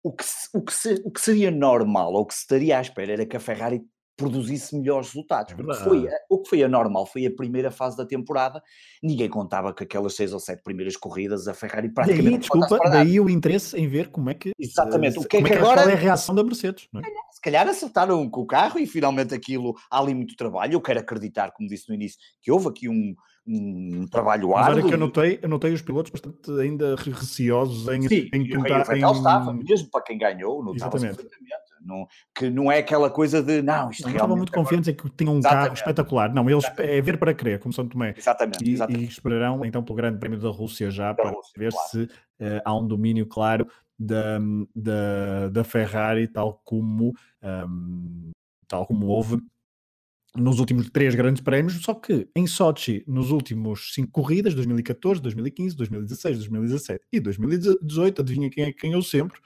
S2: o que, o, que se, o que seria normal ou o que se estaria à espera era que a Ferrari produzisse melhores resultados. É foi, o que foi anormal foi a primeira fase da temporada, ninguém contava que aquelas seis ou sete primeiras corridas a Ferrari praticamente.
S1: Daí, desculpa, daí o interesse em ver como é que.
S2: Exatamente, o que é que,
S1: é
S2: agora.
S1: Qual é a reação da Mercedes? É?
S2: Se calhar acertaram com o carro e finalmente aquilo. Há ali muito trabalho. Eu quero acreditar, como disse no início, que houve aqui um, um trabalho árduo.
S1: Mas olha que eu notei, eu notei os pilotos bastante ainda receosos em,
S2: Sim,
S1: em
S2: tentar. O em... estava, mesmo para quem ganhou, notava-se perfeitamente. Não, que não é aquela coisa de não, isto
S1: não estavam muito agora... confiantes em que tinham um exatamente. carro espetacular. Não, eles é ver para crer, como São Tomé.
S2: Exatamente,
S1: e,
S2: exatamente.
S1: e esperarão então pelo Grande Prémio da Rússia já da para Rússia, ver claro. se uh, há um domínio claro da, da, da Ferrari, tal como, um, tal como houve nos últimos três grandes prémios, só que em Sochi, nos últimos cinco corridas, 2014, 2015, 2016, 2017 e 2018, adivinha quem é que ganhou sempre?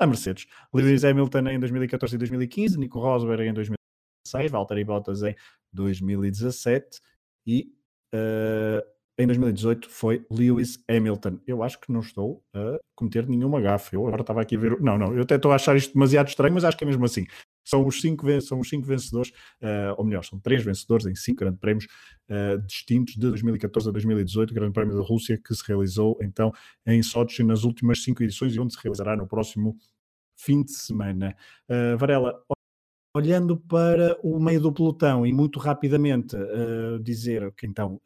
S1: A Mercedes. Lewis Hamilton em 2014 e 2015, Nico Rosberg em 2016, Valtteri Bottas em 2017 e uh, em 2018 foi Lewis Hamilton. Eu acho que não estou a cometer nenhuma gafe. Eu agora estava aqui a ver. Não, não, eu até estou a achar isto demasiado estranho, mas acho que é mesmo assim. São os cinco, são os cinco vencedores, uh, ou melhor, são três vencedores em cinco grandes prémios uh, distintos de 2014 a 2018, o Grande Prémio da Rússia, que se realizou então em Sochi nas últimas cinco edições e onde se realizará no próximo fim de semana. Uh, Varela, olhando para o meio do pelotão e muito rapidamente dizer que então.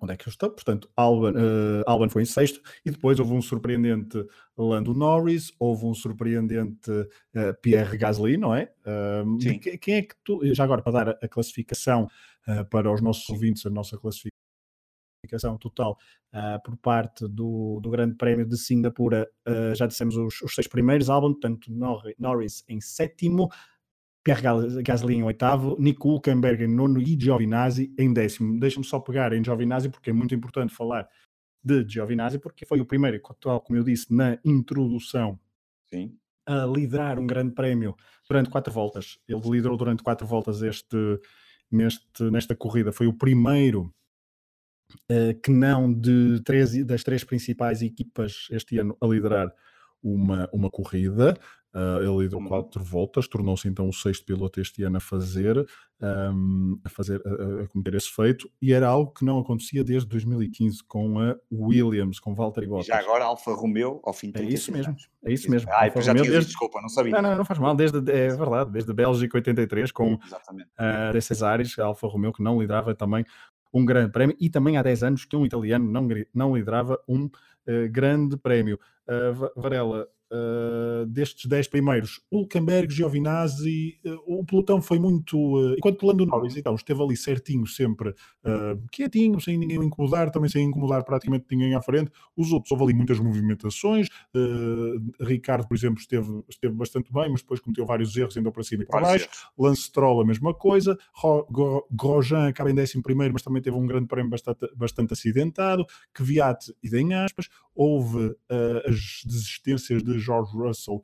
S1: Onde é que eu estou? Portanto, Alban, uh, Alban foi em sexto e depois houve um surpreendente Lando Norris, houve um surpreendente uh, Pierre Gasly, não é? Uh, quem é que tu, já agora para dar a, a classificação para os nossos ouvintes, a nossa classificação total por parte do, do Grande Prémio de Singapura, já dissemos os, os seis primeiros, Albon, portanto Norris em sétimo, Pierre Gasly em oitavo, Nico Hulkenberg em nono e Giovinazzi em décimo. Deixa-me só pegar em Giovinazzi porque é muito importante falar de Giovinazzi porque foi o primeiro, como eu disse na introdução,
S2: Sim.
S1: a liderar um grande prémio durante quatro voltas. Ele liderou durante quatro voltas este, neste, nesta corrida. Foi o primeiro uh, que não de três, das três principais equipas este ano a liderar uma, uma corrida. Uh, ele deu uhum. quatro voltas, tornou-se então o sexto piloto este ano a fazer, um, a, fazer a, a, cometer esse feito, e era algo que não acontecia desde 2015 com a Williams, com Valtteri Bottas.
S2: Já agora Alfa Romeo ao fim de
S1: É isso mesmo, é isso mesmo.
S2: Ah, já Romeo, desde... desculpa, não sabia.
S1: Não, não, não faz mal, desde, é verdade, desde Bélgica 83 com a uh, de Cesares, a Alfa Romeo que não liderava também um grande prémio, e também há 10 anos que um italiano não, não liderava um uh, grande prémio. Uh, Varela, Uh, destes 10 primeiros, Hulkenberg, Giovinazzi, uh, o pelotão foi muito. Uh, enquanto o Lando Norris então, esteve ali certinho, sempre quietinho, sem ninguém incomodar, também sem incomodar praticamente ninguém à frente. Os outros, houve ali muitas movimentações. Ricardo, por exemplo, esteve, esteve bastante bem, mas depois cometeu vários erros, andou para cima e para baixo. Lance Stroll, a mesma coisa. Grosjean acaba em 11, mas também teve um grande prémio bastante, bastante acidentado. Kvyat, e em aspas, houve as desistências de George Russell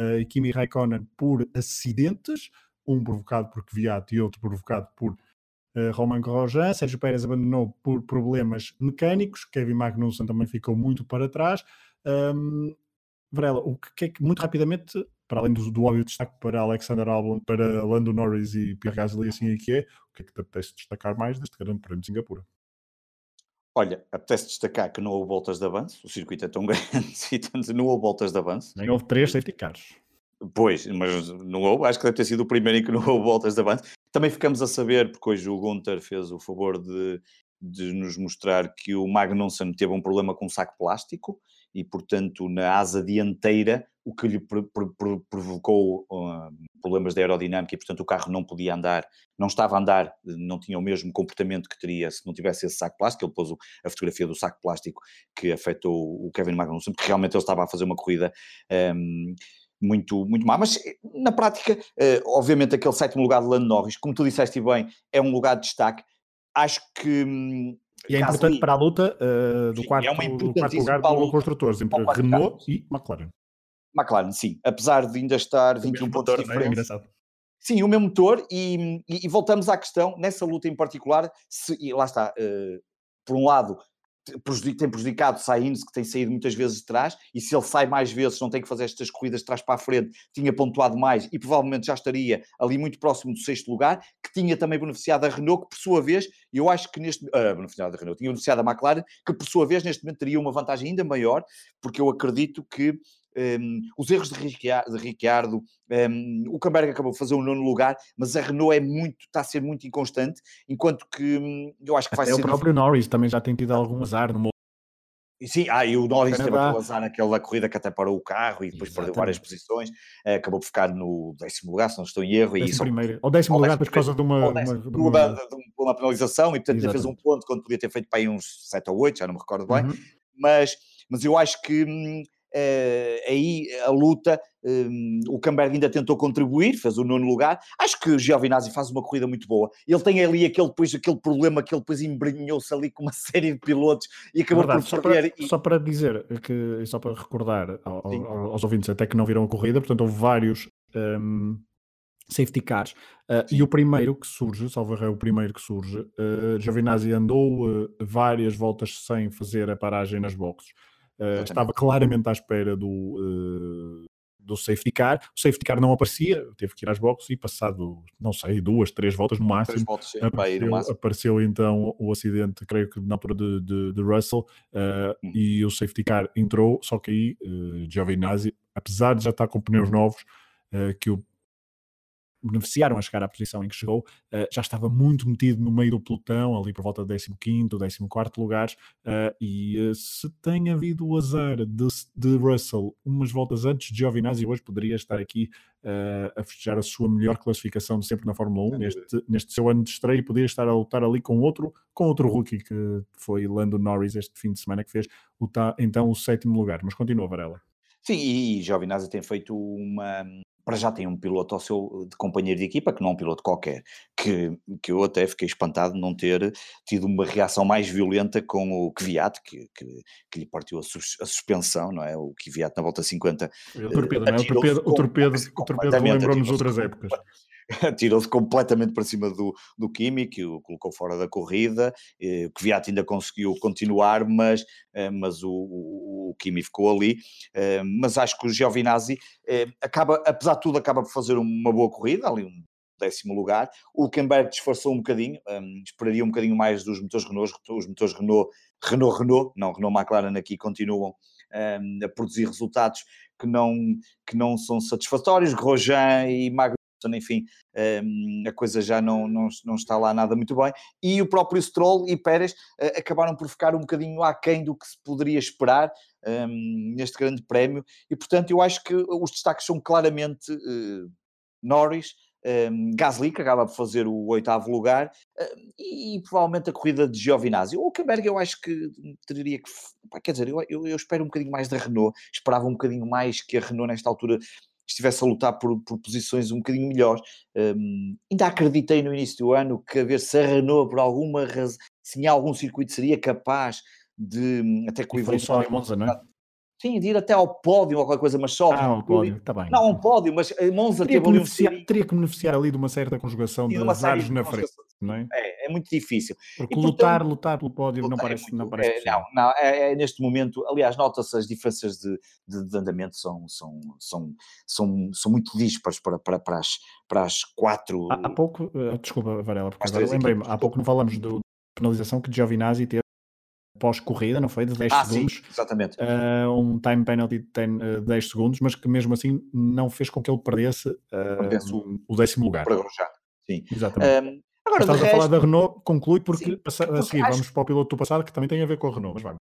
S1: uh, e Kimi Raikkonen por acidentes, um provocado por Kvyat e outro provocado por uh, Roman Grosjean. Sérgio Pérez abandonou por problemas mecânicos, Kevin Magnussen também ficou muito para trás. Um, Varela, o que é que, muito rapidamente, para além do, do óbvio destaque para Alexander Albon, para Lando Norris e Pierre Gasly, assim é que é, o que é que te apetece destacar mais deste grande prémio de Singapura?
S2: Olha, apetece destacar que não houve voltas de avanço, o circuito é tão grande e tanto, não houve voltas de avanço.
S1: Nem houve três safety cars.
S2: Pois, mas não houve, acho que deve ter sido o primeiro em que não houve voltas de avanço. Também ficamos a saber, porque hoje o Gunter fez o favor de, de nos mostrar que o Magnussen teve um problema com um saco plástico e, portanto, na asa dianteira, o que lhe provocou uh, problemas de aerodinâmica e, portanto, o carro não podia andar, não estava a andar, não tinha o mesmo comportamento que teria se não tivesse esse saco plástico. Ele pôs a fotografia do saco plástico que afetou o Kevin Magnussen, porque realmente ele estava a fazer uma corrida. Um, muito, muito má, mas na prática, uh, obviamente, aquele sétimo lugar de Lando Norris, como tu disseste bem, é um lugar de destaque. Acho que hum,
S1: e é importante para a luta uh, do, quarto, é do quarto lugar do construtores entre Renault e McLaren.
S2: McLaren, sim. Apesar de ainda estar 21 pontos de é? diferença. É sim, o mesmo motor e, e, e, voltamos à questão, nessa luta em particular, se, e lá está, uh, por um lado, tem prejudicado Sainz, que tem saído muitas vezes de trás, e se ele sai mais vezes, não tem que fazer estas corridas de trás para a frente, tinha pontuado mais e provavelmente já estaria ali muito próximo do sexto lugar, que tinha também beneficiado a Renault, que por sua vez, eu acho que neste... Uh, beneficiado a Renault, tinha beneficiado a McLaren, que por sua vez neste momento teria uma vantagem ainda maior, porque eu acredito que um, os erros de Ricciardo, um, o Camberg acabou de fazer um nono lugar, mas a Renault é muito, está a ser muito inconstante, enquanto que hum, eu acho que vai
S1: Até
S2: ser.
S1: O próprio Norris também já tem tido algum azar no
S2: Sim, ah, e o Norris teve aquele azar naquela corrida que até parou o carro e depois Exatamente. perdeu várias posições, eh, acabou por ficar no décimo lugar, se não estou em erro.
S1: Décimo e só... primeiro. Ou décimo lugar por causa de uma,
S2: décimo, uma, de uma... De uma penalização e portanto fez um ponto quando podia ter feito para aí uns 7 ou 8, já não me recordo bem, uhum. mas, mas eu acho que hum, aí a luta, um, o Camberg ainda tentou contribuir, fez o nono lugar. Acho que o Giovinazzi faz uma corrida muito boa. Ele tem ali aquele, depois, aquele problema que ele depois embrenhou-se ali com uma série de pilotos e acabou Verdade, por.
S1: Só para, e... só para dizer, que, só para recordar ao, ao, aos ouvintes até que não viram a corrida, portanto houve vários um, safety cars. Uh, e o primeiro que surge, salvo é o primeiro que surge, uh, Giovinazzi andou uh, várias voltas sem fazer a paragem nas boxes. Uh, estava claramente à espera do, uh, do safety car. O safety car não aparecia, teve que ir às boxes e passado, não sei, duas, três voltas no máximo, voltas, sim, apareceu, no máximo. apareceu, então o acidente, creio que na altura de, de, de Russell, uh, hum. e o safety car entrou, só que aí uh, Giovinazzi, apesar de já estar com pneus novos, que o beneficiaram a chegar à posição em que chegou, uh, já estava muito metido no meio do pelotão, ali por volta do 15º, 14º lugares, uh, e uh, se tem havido o azar de, de, Russell umas voltas antes de Giovinazzi, hoje poderia estar aqui a festejar a sua melhor classificação de sempre na Fórmula 1, neste, neste seu ano de estreia, poderia estar a lutar ali com outro, com outro rookie que foi Lando Norris este fim de semana, que fez o, então o sétimo lugar, mas continua Varela.
S2: Sim, e Giovinazzi tem feito uma, para já tem um piloto ao seu de companheiro de equipa, que não é um piloto qualquer, que, que eu até fiquei espantado de não ter tido uma reação mais violenta com o Kvyat, que, que, que lhe partiu a, sus, a, suspensão, não é? O Kvyat na volta 50.
S1: O torpedo, não é? O torpedo, o torpedo, o torpedo lembrou-nos outras épocas.
S2: tirou-se completamente para cima do, do Kimi, que o colocou fora da corrida, eh, o Kvyat ainda conseguiu continuar, mas, eh, mas o, o, o Kimi ficou ali, eh, mas acho que o Giovinazzi acaba, apesar de tudo, acaba por fazer uma boa corrida, ali um décimo lugar, o Hulkenberg disfarçou um bocadinho, esperaria um bocadinho mais dos motores Renault, os motores Renault, Renault, Renault, não, Renault McLaren aqui continuam a produzir resultados que não, que não são satisfatórios, Grosjean e Mag enfim, um, a coisa já não, não, não está lá nada muito bem. E o próprio Stroll e Pérez uh, acabaram por ficar um bocadinho aquém do que se poderia esperar um, neste grande prémio. E, portanto, eu acho que os destaques são claramente uh, Norris, um, Gasly, que acaba por fazer o oitavo lugar, uh, e, provavelmente a corrida de Giovinazzi. O Hülkenberg eu acho que teria que... Quer dizer, eu, eu, espero um bocadinho mais da Renault, esperava um bocadinho mais que a Renault nesta altura estivesse a lutar por, por posições um bocadinho melhores. Um, ainda acreditei no início do ano que a ver se a Renault, por alguma razão, se em algum circuito seria capaz de, hum, até com o
S1: evolução... em Monza, não é?
S2: Sim, de ir até ao pódio ou qualquer coisa, mas só.
S1: Ah, ao pódio, está bem.
S2: Não, um pódio, mas Monza
S1: teria que, beneficiar, um... teria que beneficiar ali de uma certa conjugação de azares na frente, não é?
S2: é? É, muito difícil.
S1: Porque e, lutar, portanto, lutar pelo pódio lutar não parece, é muito, não parece
S2: é, Não, não é, é, neste momento, aliás, nota-se as diferenças de, de, de, andamento são, são, são, são, são muito dispares para, para, para, as, para as quatro...
S1: Há, há pouco, uh, desculpa Varela, porque lembrei-me, há pouco não falamos do penalização que Giovinazzi teve pós-corrida, não foi? De 10
S2: ah,
S1: segundos.
S2: Sim, exatamente.
S1: Uh, um time penalty de 10, uh, 10, segundos, mas que mesmo assim não fez com que ele perdesse, uh, o, o, décimo lugar.
S2: Para já. Sim.
S1: Exatamente. Um, agora, estás resto... a falar da Renault, conclui, porque sim, a seguir acho... vamos para o piloto do passado, que também tem a ver com a Renault, mas vamos.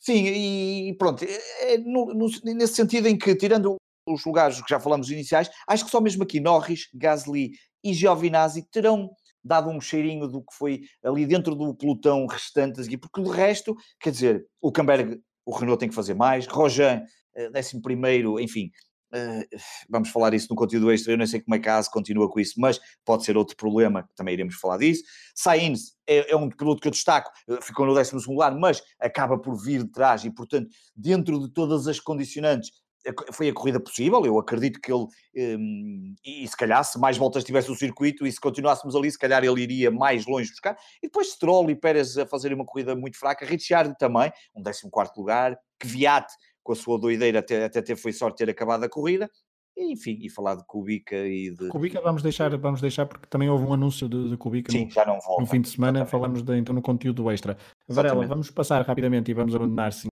S2: Sim, e pronto, é, é no, no, nesse sentido em que, tirando os lugares que já falamos iniciais, acho que só mesmo aqui Norris, Gasly e Giovinazzi terão dado um cheirinho do que foi ali dentro do pelotão restante, porque o resto, quer dizer, o Camberg, o Renault tem que fazer mais, Rojan, eh, décimo primeiro, enfim, Uh, vamos falar isso no conteúdo extra, eu não sei como é que a ASE continua com isso, mas pode ser outro problema, também iremos falar disso. Sainz é, é um piloto que eu destaco, eh, ficou no 12 lugar, mas acaba por vir de trás e, portanto, dentro de todas as condicionantes, foi a corrida possível. Eu acredito que ele, um, e se calhar, se mais voltas tivesse o circuito e se continuássemos ali, se calhar ele iria mais longe buscar. E depois Stroll e Pérez a fazer uma corrida muito fraca, Ricciardo também, um 14 lugar, Kvyat com a sua doideira até, até ter, foi sorte ter acabado a corrida. E, enfim, e falar de Kubica e de.
S3: Kubica vamos deixar, vamos deixar porque também houve um anúncio de, de Kubica
S2: Sim, no, já não volta.
S3: no fim de semana. Exatamente. Falamos de, então no conteúdo extra. Varela, vamos passar rapidamente e vamos abandonar sim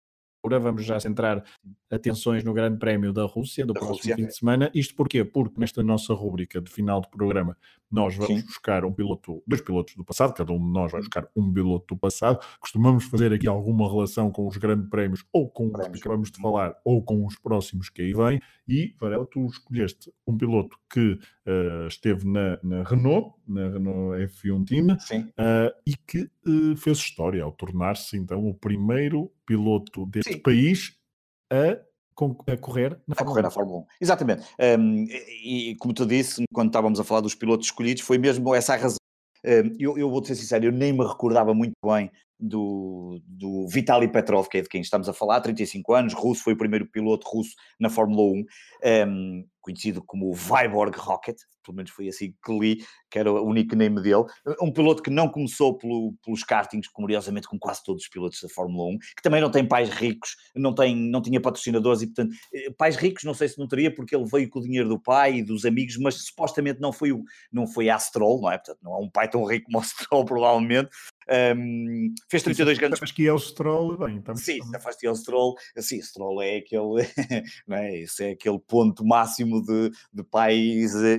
S3: vamos já centrar atenções no Grande Prémio da Rússia do da próximo Rússia. fim de semana. Isto porquê? Porque nesta nossa rúbrica de final de programa nós vamos Sim. buscar um piloto, dois pilotos do passado, cada um de nós vai buscar um piloto do passado. Costumamos fazer aqui alguma relação com os grandes prémios, ou com os que acabamos de falar, ou com os próximos que aí vêm. E, Varela, tu escolheste um piloto que uh, esteve na, na, Renault, na Renault F1 Team, uh, e que uh, fez história ao tornar-se então o primeiro piloto deste Sim. país a correr
S2: na Fórmula, a correr 1. na Fórmula 1. Exatamente. Um, e, como tu disse, quando estávamos a falar dos pilotos escolhidos, foi mesmo essa a razão. Um, eu, eu vou ser sincero, eu nem me recordava muito bem do, do Vitaly Petrov, que é de quem estamos a falar, 35 anos, russo, foi o primeiro piloto russo na Fórmula 1, um, conhecido como o Vyborg Rocket, pelo menos foi assim que li, que era o único name dele. Um piloto que não começou pelo, pelos kartings, curiosamente, como quase todos os pilotos da Fórmula 1, que também não tem pais ricos, não, tem, não tinha patrocinadores e, portanto, eh, pais ricos não sei se não teria, porque ele veio com o dinheiro do pai e dos amigos, mas supostamente não foi, o, não foi a Stroll, não é? Portanto, não é um pai tão rico como o Stroll, provavelmente, um, fez 32 grandes.
S3: Mas que é o Stroll, bem,
S2: então, Sim, se é o Stroll. Sim, Stroll é aquele, não é? Esse é aquele ponto máximo de, de pais eh,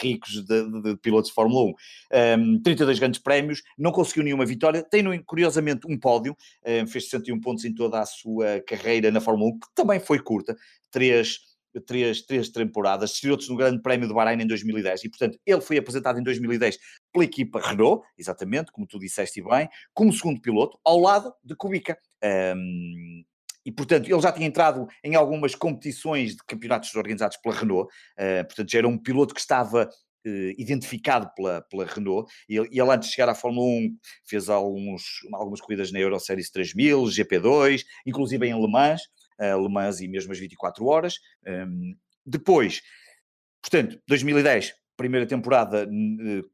S2: ricos de, de, pilotos de Fórmula 1. Um, 32 grandes prémios, não conseguiu nenhuma vitória. Tem, curiosamente, um pódio, um, fez 61 pontos em toda a sua carreira na Fórmula 1, que também foi curta. Três três, três temporadas, estreou-se no Grande Prémio do Bahrein em 2010 e, portanto, ele foi apresentado em 2010 pela equipa Renault, exatamente, como tu disseste bem, como segundo piloto, ao lado de Kubica. Um, e, portanto, ele já tinha entrado em algumas competições de campeonatos organizados pela Renault, uh, portanto, já era um piloto que estava uh, identificado pela, pela Renault, e ele, ele, antes de chegar à Fórmula 1 fez alguns, algumas corridas na Euroseries 3000, GP2, inclusive em Le Mans, uh, Le Mans e mesmo as 24 horas. Um, depois, portanto, 2010, primeira temporada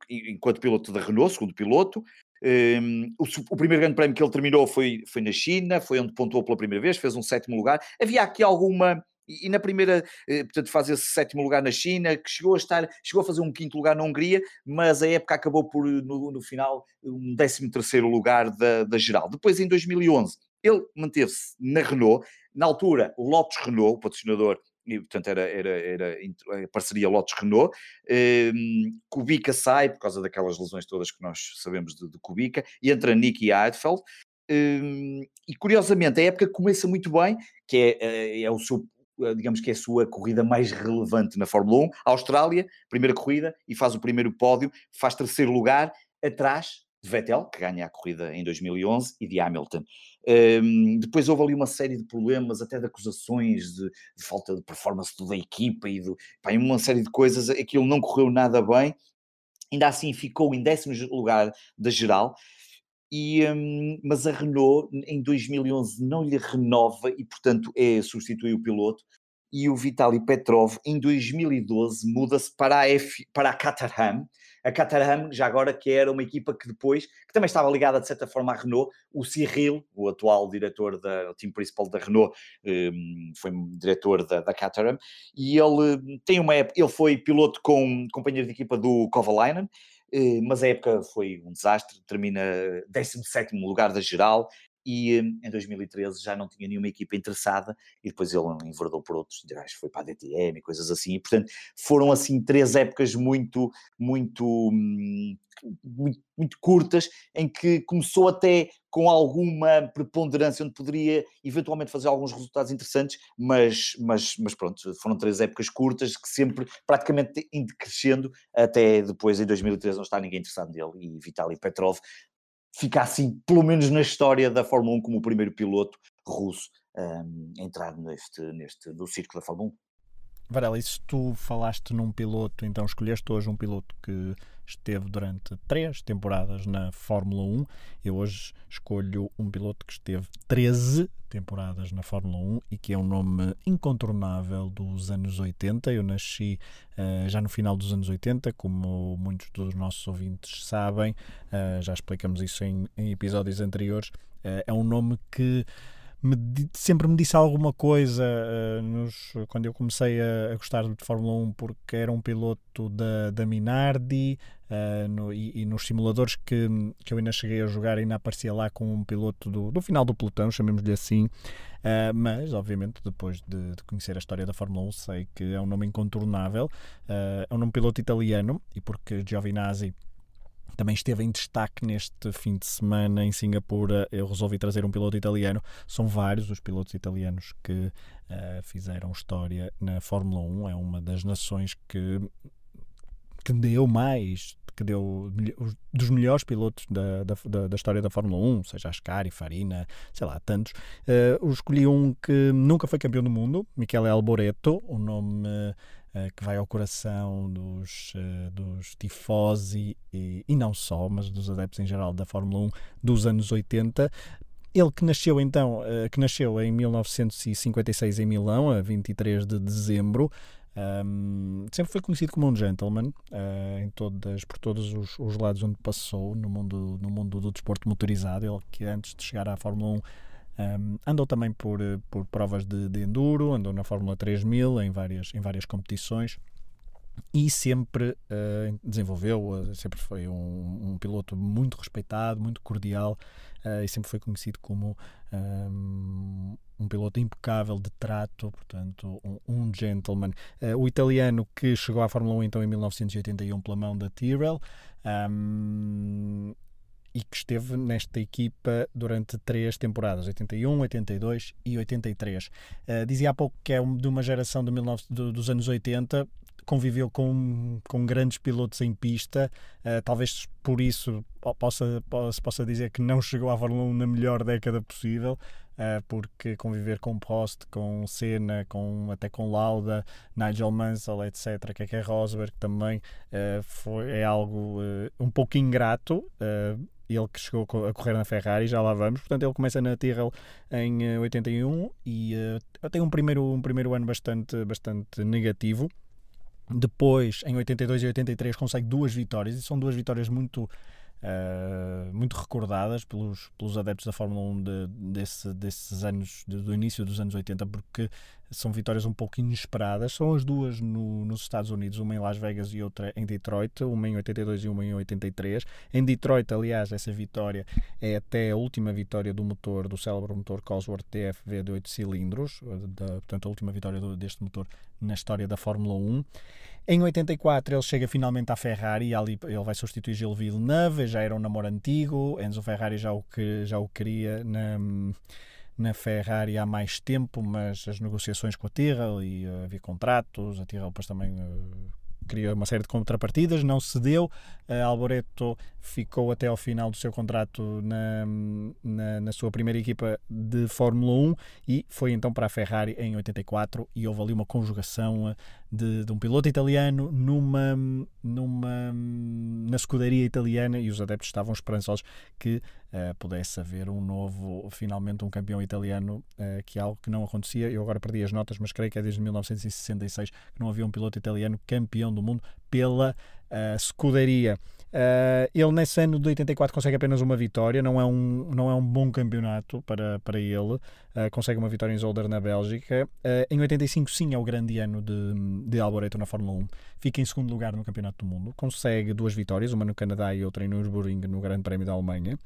S2: enquanto piloto da Renault, segundo piloto. Um, o, o, primeiro grande prémio que ele terminou foi, foi na China, foi onde pontuou pela primeira vez, fez um sétimo lugar. Havia aqui alguma. E, na primeira, eh, portanto, faz esse sétimo lugar na China, que chegou a estar, chegou a fazer um quinto lugar na Hungria, mas a época acabou por, no, no final, um décimo terceiro lugar da, da geral. Depois, em 2011, ele manteve-se na Renault, na altura, Lotus Renault, o patrocinador, e portanto era, era, era a parceria Lotus-Renault. Um, Kubica sai, por causa daquelas lesões todas que nós sabemos de, de Kubica, e entra Nicky Heidfeld. Um, e curiosamente, a época começa muito bem, que é, é, é o seu digamos que é a sua corrida mais relevante na Fórmula 1, Austrália, primeira corrida, e faz o primeiro pódio, faz terceiro lugar, atrás de Vettel, que ganha a corrida em 2011, e de Hamilton. Um, depois houve ali uma série de problemas, até de acusações de, de falta de performance da equipa e de, pá, uma série de coisas. Aquilo não correu nada bem. Ainda assim ficou em décimo lugar da geral. E, um, mas a Renault em 2011 não lhe renova e, portanto, é substituir o piloto. E o Vitaly Petrov em 2012 muda-se para a, F, para a Caterham, a Caterham, já agora, que era uma equipa que depois, que também estava ligada de certa forma à Renault, o Cyril, o atual diretor da, o time principal da Renault, um, foi diretor da, da Caterham, e ele hum, tem uma época, ele foi piloto com companheiro de equipa do Kovalainen, eh, mas a época foi um desastre, termina 17º lugar da geral, e hum, em 2013 já não tinha nenhuma equipa interessada e depois ele enverdou por outros, foi para a DTM e coisas assim, e portanto foram assim três épocas muito, muito, hum, muito, muito curtas em que começou até com alguma preponderância onde poderia eventualmente fazer alguns resultados interessantes, mas, mas, mas pronto, foram três épocas curtas que sempre praticamente indo crescendo até depois em 2013 não está ninguém interessado nele. E Vitaly Petrov fica assim, pelo menos na história da Fórmula 1, como o primeiro piloto russo um, entrar neste, neste, do circo da Fórmula 1.
S1: Varela, e se tu falaste num piloto, então escolheste hoje um piloto que esteve durante três temporadas na Fórmula 1. Eu hoje escolho um piloto que esteve 13 temporadas na Fórmula 1 e que é um nome incontornável dos anos 80. Eu nasci uh, já no final dos anos 80, como muitos dos nossos ouvintes sabem, uh, já explicamos isso em, em episódios anteriores. Uh, é um nome que me, sempre me disse alguma coisa uh, nos, quando eu comecei a, a, gostar de Fórmula 1 porque era um piloto da, da Minardi uh, no, e, e, nos simuladores que, que eu ainda cheguei a jogar ainda aparecia lá com um piloto do, do final do pelotão, chamemos-lhe assim. Uh, mas obviamente depois de, de, conhecer a história da Fórmula 1 sei que é um nome incontornável. É um nome piloto italiano e porque Giovinazzi também esteve em destaque neste fim de semana em Singapura. Eu resolvi trazer um piloto italiano. São vários os pilotos italianos que uh, fizeram história na Fórmula 1. É uma das nações que, que deu mais, que deu dos melhores pilotos da, da, da história da Fórmula 1, seja Ascari, Farina, sei lá, tantos. Uh, escolhi um que nunca foi campeão do mundo, Michele Alboreto, o nome. Uh, que vai ao coração dos, uh, dos tifosi e, e não só, mas dos adeptos em geral da Fórmula 1 dos anos 80. Ele que nasceu então, uh, que nasceu em 1956 em Milão, a 23 de dezembro, um, sempre foi conhecido como um gentleman uh, em todas, por todos os, os, lados onde passou no mundo, no mundo do desporto motorizado. Ele que antes de chegar à Fórmula 1 um, andou também por, eh, por provas de, de, enduro, andou na Fórmula 3000 em várias, em várias competições e sempre uh, desenvolveu, uh, sempre foi um, um, piloto muito respeitado, muito cordial uh, e sempre foi conhecido como um, um, piloto impecável de trato, portanto, um, um gentleman. o italiano que chegou à Fórmula 1 então em 1981 pela mão da Tyrrell. Um, e que esteve nesta equipa durante três temporadas, 81, 82 e 83. Uh, eh, dizia há pouco que é de uma geração de 19, do, dos anos 80, conviveu com, com grandes pilotos em pista, uh, talvez por isso possa, possa, possa dizer que não chegou à Fórmula 1 na melhor década possível, porque conviver com Prost, com Senna, com, até com Lauda, Nigel Mansell, etc., que é Rosberg também uh, foi, é algo um pouco ingrato ele que chegou a correr na Ferrari, já lá vamos. Portanto, ele começa na Tyrrell em 81 e uh, tem um primeiro, um primeiro ano bastante, bastante negativo. Depois, em 82 e 83, consegue duas vitórias e são duas vitórias muito uh, muito recordadas pelos, pelos adeptos da Fórmula 1 de, desse, desses anos, de, do início dos anos 80, porque são vitórias um pouco inesperadas. São as duas no, nos Estados Unidos, uma em Las Vegas e outra em Detroit, uma em 82 e uma em 83. Em Detroit, aliás, essa vitória é até a última vitória do motor, do célebre motor Cosworth TFV de 8 cilindros, da, portanto, a última vitória do, deste motor na história da Fórmula 1. Em 84 ele chega finalmente à Ferrari e ali ele vai substituir Gilles Villeneuve, já era um namoro antigo, Enzo Ferrari já o, que, já o queria na, na Ferrari há mais tempo, mas as negociações com a Tyrrell e uh, havia contratos, a Tyrrell depois também uh, queria uma série de contrapartidas, não cedeu. Uh, Alboreto ficou até ao final do seu contrato na, na, na, sua primeira equipa de Fórmula 1 e foi então para a Ferrari em 84 e houve ali uma conjugação eh, de, de um piloto italiano numa, numa na escuderia italiana e os adeptos estavam esperançosos que uh, pudesse haver um novo, finalmente um campeão italiano, uh, que é algo que não acontecia. Eu agora perdi as notas, mas creio que é desde 1966 que não havia um piloto italiano campeão do mundo pela uh, escuderia. Uh, ele nesse ano de 84 consegue apenas uma vitória, não é um, não é um bom campeonato para, para ele. Uh, consegue uma vitória em Zolder na Bélgica. Uh, em 85, sim, é o grande ano de, de Alboreto na Fórmula 1. Fica em segundo lugar no Campeonato do Mundo. Consegue duas vitórias, uma no Canadá e outra em Nürburgring no Grande Prémio da Alemanha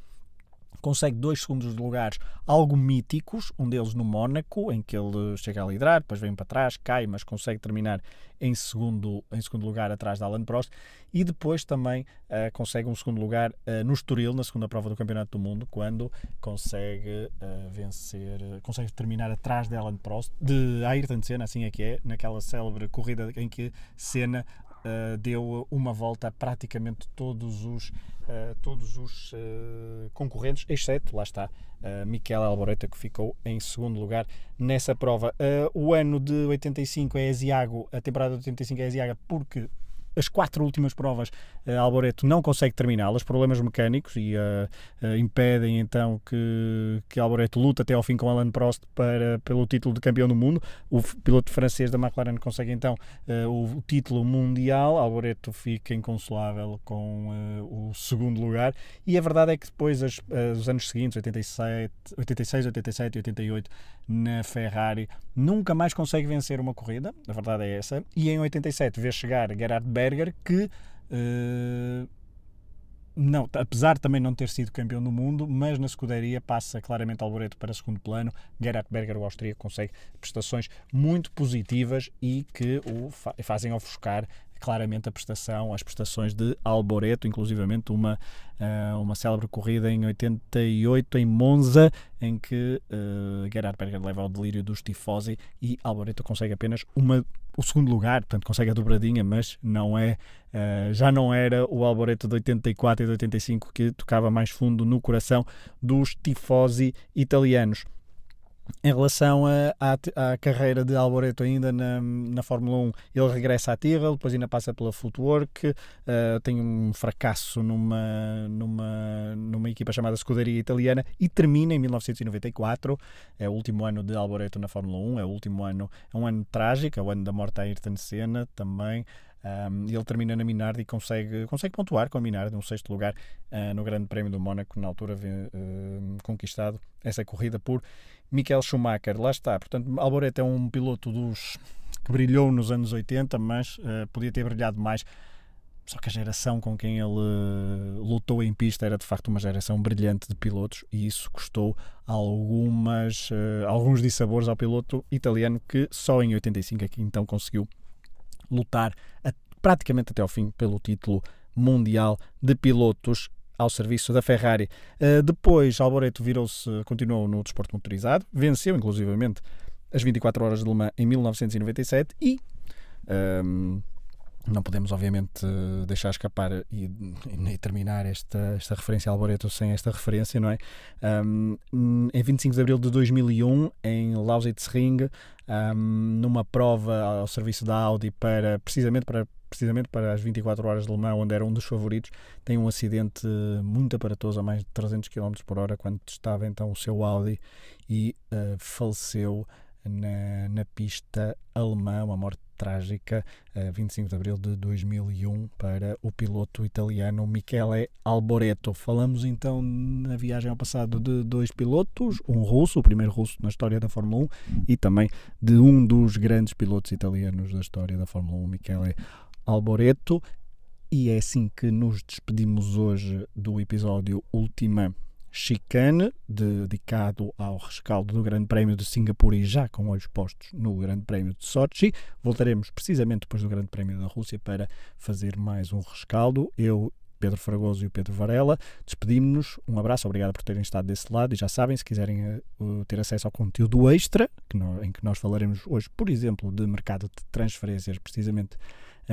S1: consegue dois segundos lugares algo míticos, um deles no Mónaco, em que ele chega a liderar, depois vem para trás, cai, mas consegue terminar em segundo, em segundo lugar atrás da Alan Prost, e depois também uh, consegue um segundo lugar uh, no Estoril, na segunda prova do Campeonato do Mundo, quando consegue uh, vencer, consegue terminar atrás de Alan Prost, de Ayrton Senna, assim é que é, naquela célebre corrida em que Senna uh, deu uma volta a praticamente todos os, uh, todos os uh, concorrentes, exceto, lá está, uh, Miquel Alboreta, que ficou em segundo lugar nessa prova. o ano de 85 é Asiago, a temporada de 85 é Asiaga, porque as quatro últimas provas, uh, Alboreto não consegue terminá-las, problemas mecânicos, e uh, impedem então que, que Alboreto lute até ao fim com Alan Prost para, pelo título de campeão do mundo. O piloto francês da McLaren consegue então o, título mundial. Alboreto fica inconsolável com o segundo lugar. E a verdade é que depois, as, os anos seguintes, 87, 86, 87 e 88, na Ferrari, nunca mais consegue vencer uma corrida. A verdade é essa. E em 87 vê chegar Gerhard Berger Berger, que uh, não, apesar também não ter sido campeão do mundo, mas na escuderia passa claramente Alboreto para segundo plano. Gerhard Berger, o austríaco, consegue prestações muito positivas e que o fazem ofuscar claramente a prestação, as prestações de Alboreto, inclusivamente uma, uh, uma célebre corrida em 88 em Monza, em que uh, Gerhard Berger leva ao delírio dos tifosi e Alboreto consegue apenas uma, o segundo lugar, portanto consegue a dobradinha, mas não é, uh, já não era o Alboreto de 84 e de 85 que tocava mais fundo no coração dos tifosi italianos. Em relação à carreira de Alboreto ainda na, na Fórmula 1, ele regressa à Tyrrell, depois ainda passa pela Footwork, uh, tem um fracasso numa, numa, numa equipa chamada Scuderia Italiana e termina em 1994, é o último ano de Alboreto na Fórmula 1, é o último ano, é um ano trágico, é o ano da morte a Ayrton Senna também, um, ele termina na Minardi e consegue, consegue pontuar com a Minardi, um sexto lugar uh, no Grande Prémio do Mónaco, na altura uh, conquistado essa corrida por Michael Schumacher. Lá está, portanto, Alboreto é um piloto dos que brilhou nos anos 80, mas uh, podia ter brilhado mais. Só que a geração com quem ele lutou em pista era de facto uma geração brilhante de pilotos e isso custou algumas, alguns dissabores ao piloto italiano que só em 85 aqui então conseguiu lutar a, praticamente até ao fim pelo título mundial de pilotos ao serviço da Ferrari. Uh, depois, Alboreto virou-se, continuou no desporto motorizado, venceu inclusivamente as 24 horas de Le Mans em 1997 e um, não podemos, obviamente, deixar escapar e, e, terminar esta, esta referência a Alboreto sem esta referência, não é? Um, em 25 de abril de 2001, em Lausitzring, um, numa prova ao serviço da Audi para, precisamente para precisamente para as 24 horas de Le Mans, onde era um dos favoritos, tem um acidente muito aparatoso a mais de 300 km por hora, quando estava então o seu Audi e uh, faleceu na, na pista alemã, uma morte trágica, uh, 25 de abril de 2001, para o piloto italiano Michele Alboreto. Falamos então na viagem ao passado de dois pilotos, um russo, o primeiro russo na história da Fórmula 1, e também de um dos grandes pilotos italianos da história da Fórmula 1, Michele Alboreto. E é assim que nos despedimos hoje do episódio Última Chicane, dedicado ao rescaldo do Grande Prémio de Singapura e já com olhos postos no Grande Prémio de Sochi. Voltaremos precisamente depois do Grande Prémio da Rússia para fazer mais um rescaldo. Eu Pedro Fragoso e o Pedro Varela. Despedimos-nos. Um abraço, obrigado por terem estado desse lado. E já sabem, se quiserem uh, ter acesso ao conteúdo extra, em que nós falaremos hoje, por exemplo, de mercado de transferências, precisamente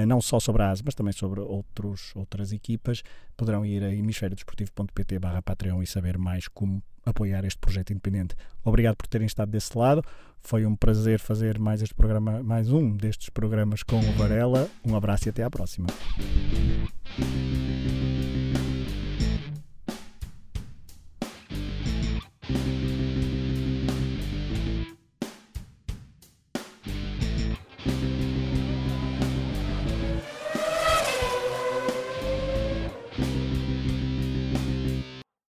S1: não só sobre a ASE, mas também sobre outros, outras equipas, poderão ir a hemisfériodesportivo.pt barra Patreon e saber mais como apoiar este projeto independente. Obrigado por terem estado desse lado. Foi um prazer fazer mais este programa, mais um destes programas com o Varela. Um abraço e até à próxima.